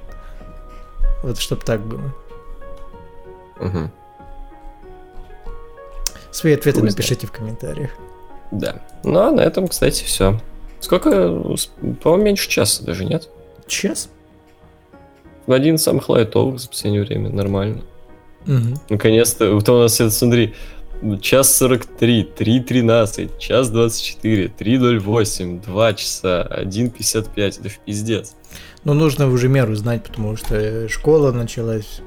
Вот, чтоб так было. Мгм. Свои ответы Хуй напишите в комментариях. Да. Ну, а на этом, кстати, все. Сколько? По-моему, меньше часа даже, нет? Час? Один из самых лайтовых за последнее время, нормально. Мгм. Наконец-то, вот у нас, это, смотри, час 43, 3.13, час 24, 3.08, 2 часа, 1.55, это ж пиздец. Ну, нужно уже меру знать, потому что школа началась.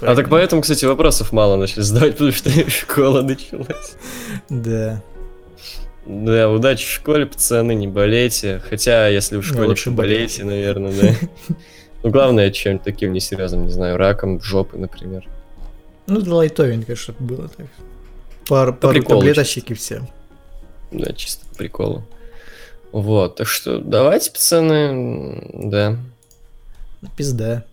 Типа, А так поэтому, кстати, вопросов мало начали задавать, потому что *laughs* школа началась. Да. Да, удачи в школе, пацаны, не болейте. Хотя, если в Не, школе лучше болеете, наверное, да. *laughs* Ну, главное, чем-то таким несерьезным, не знаю, раком, жопы, например. Ну, да лайтовенько, чтобы было так. Пар, По пару приколу таблеточек и все. Да, чисто по приколу. Вот, так что давайте, пацаны, да. Пизда.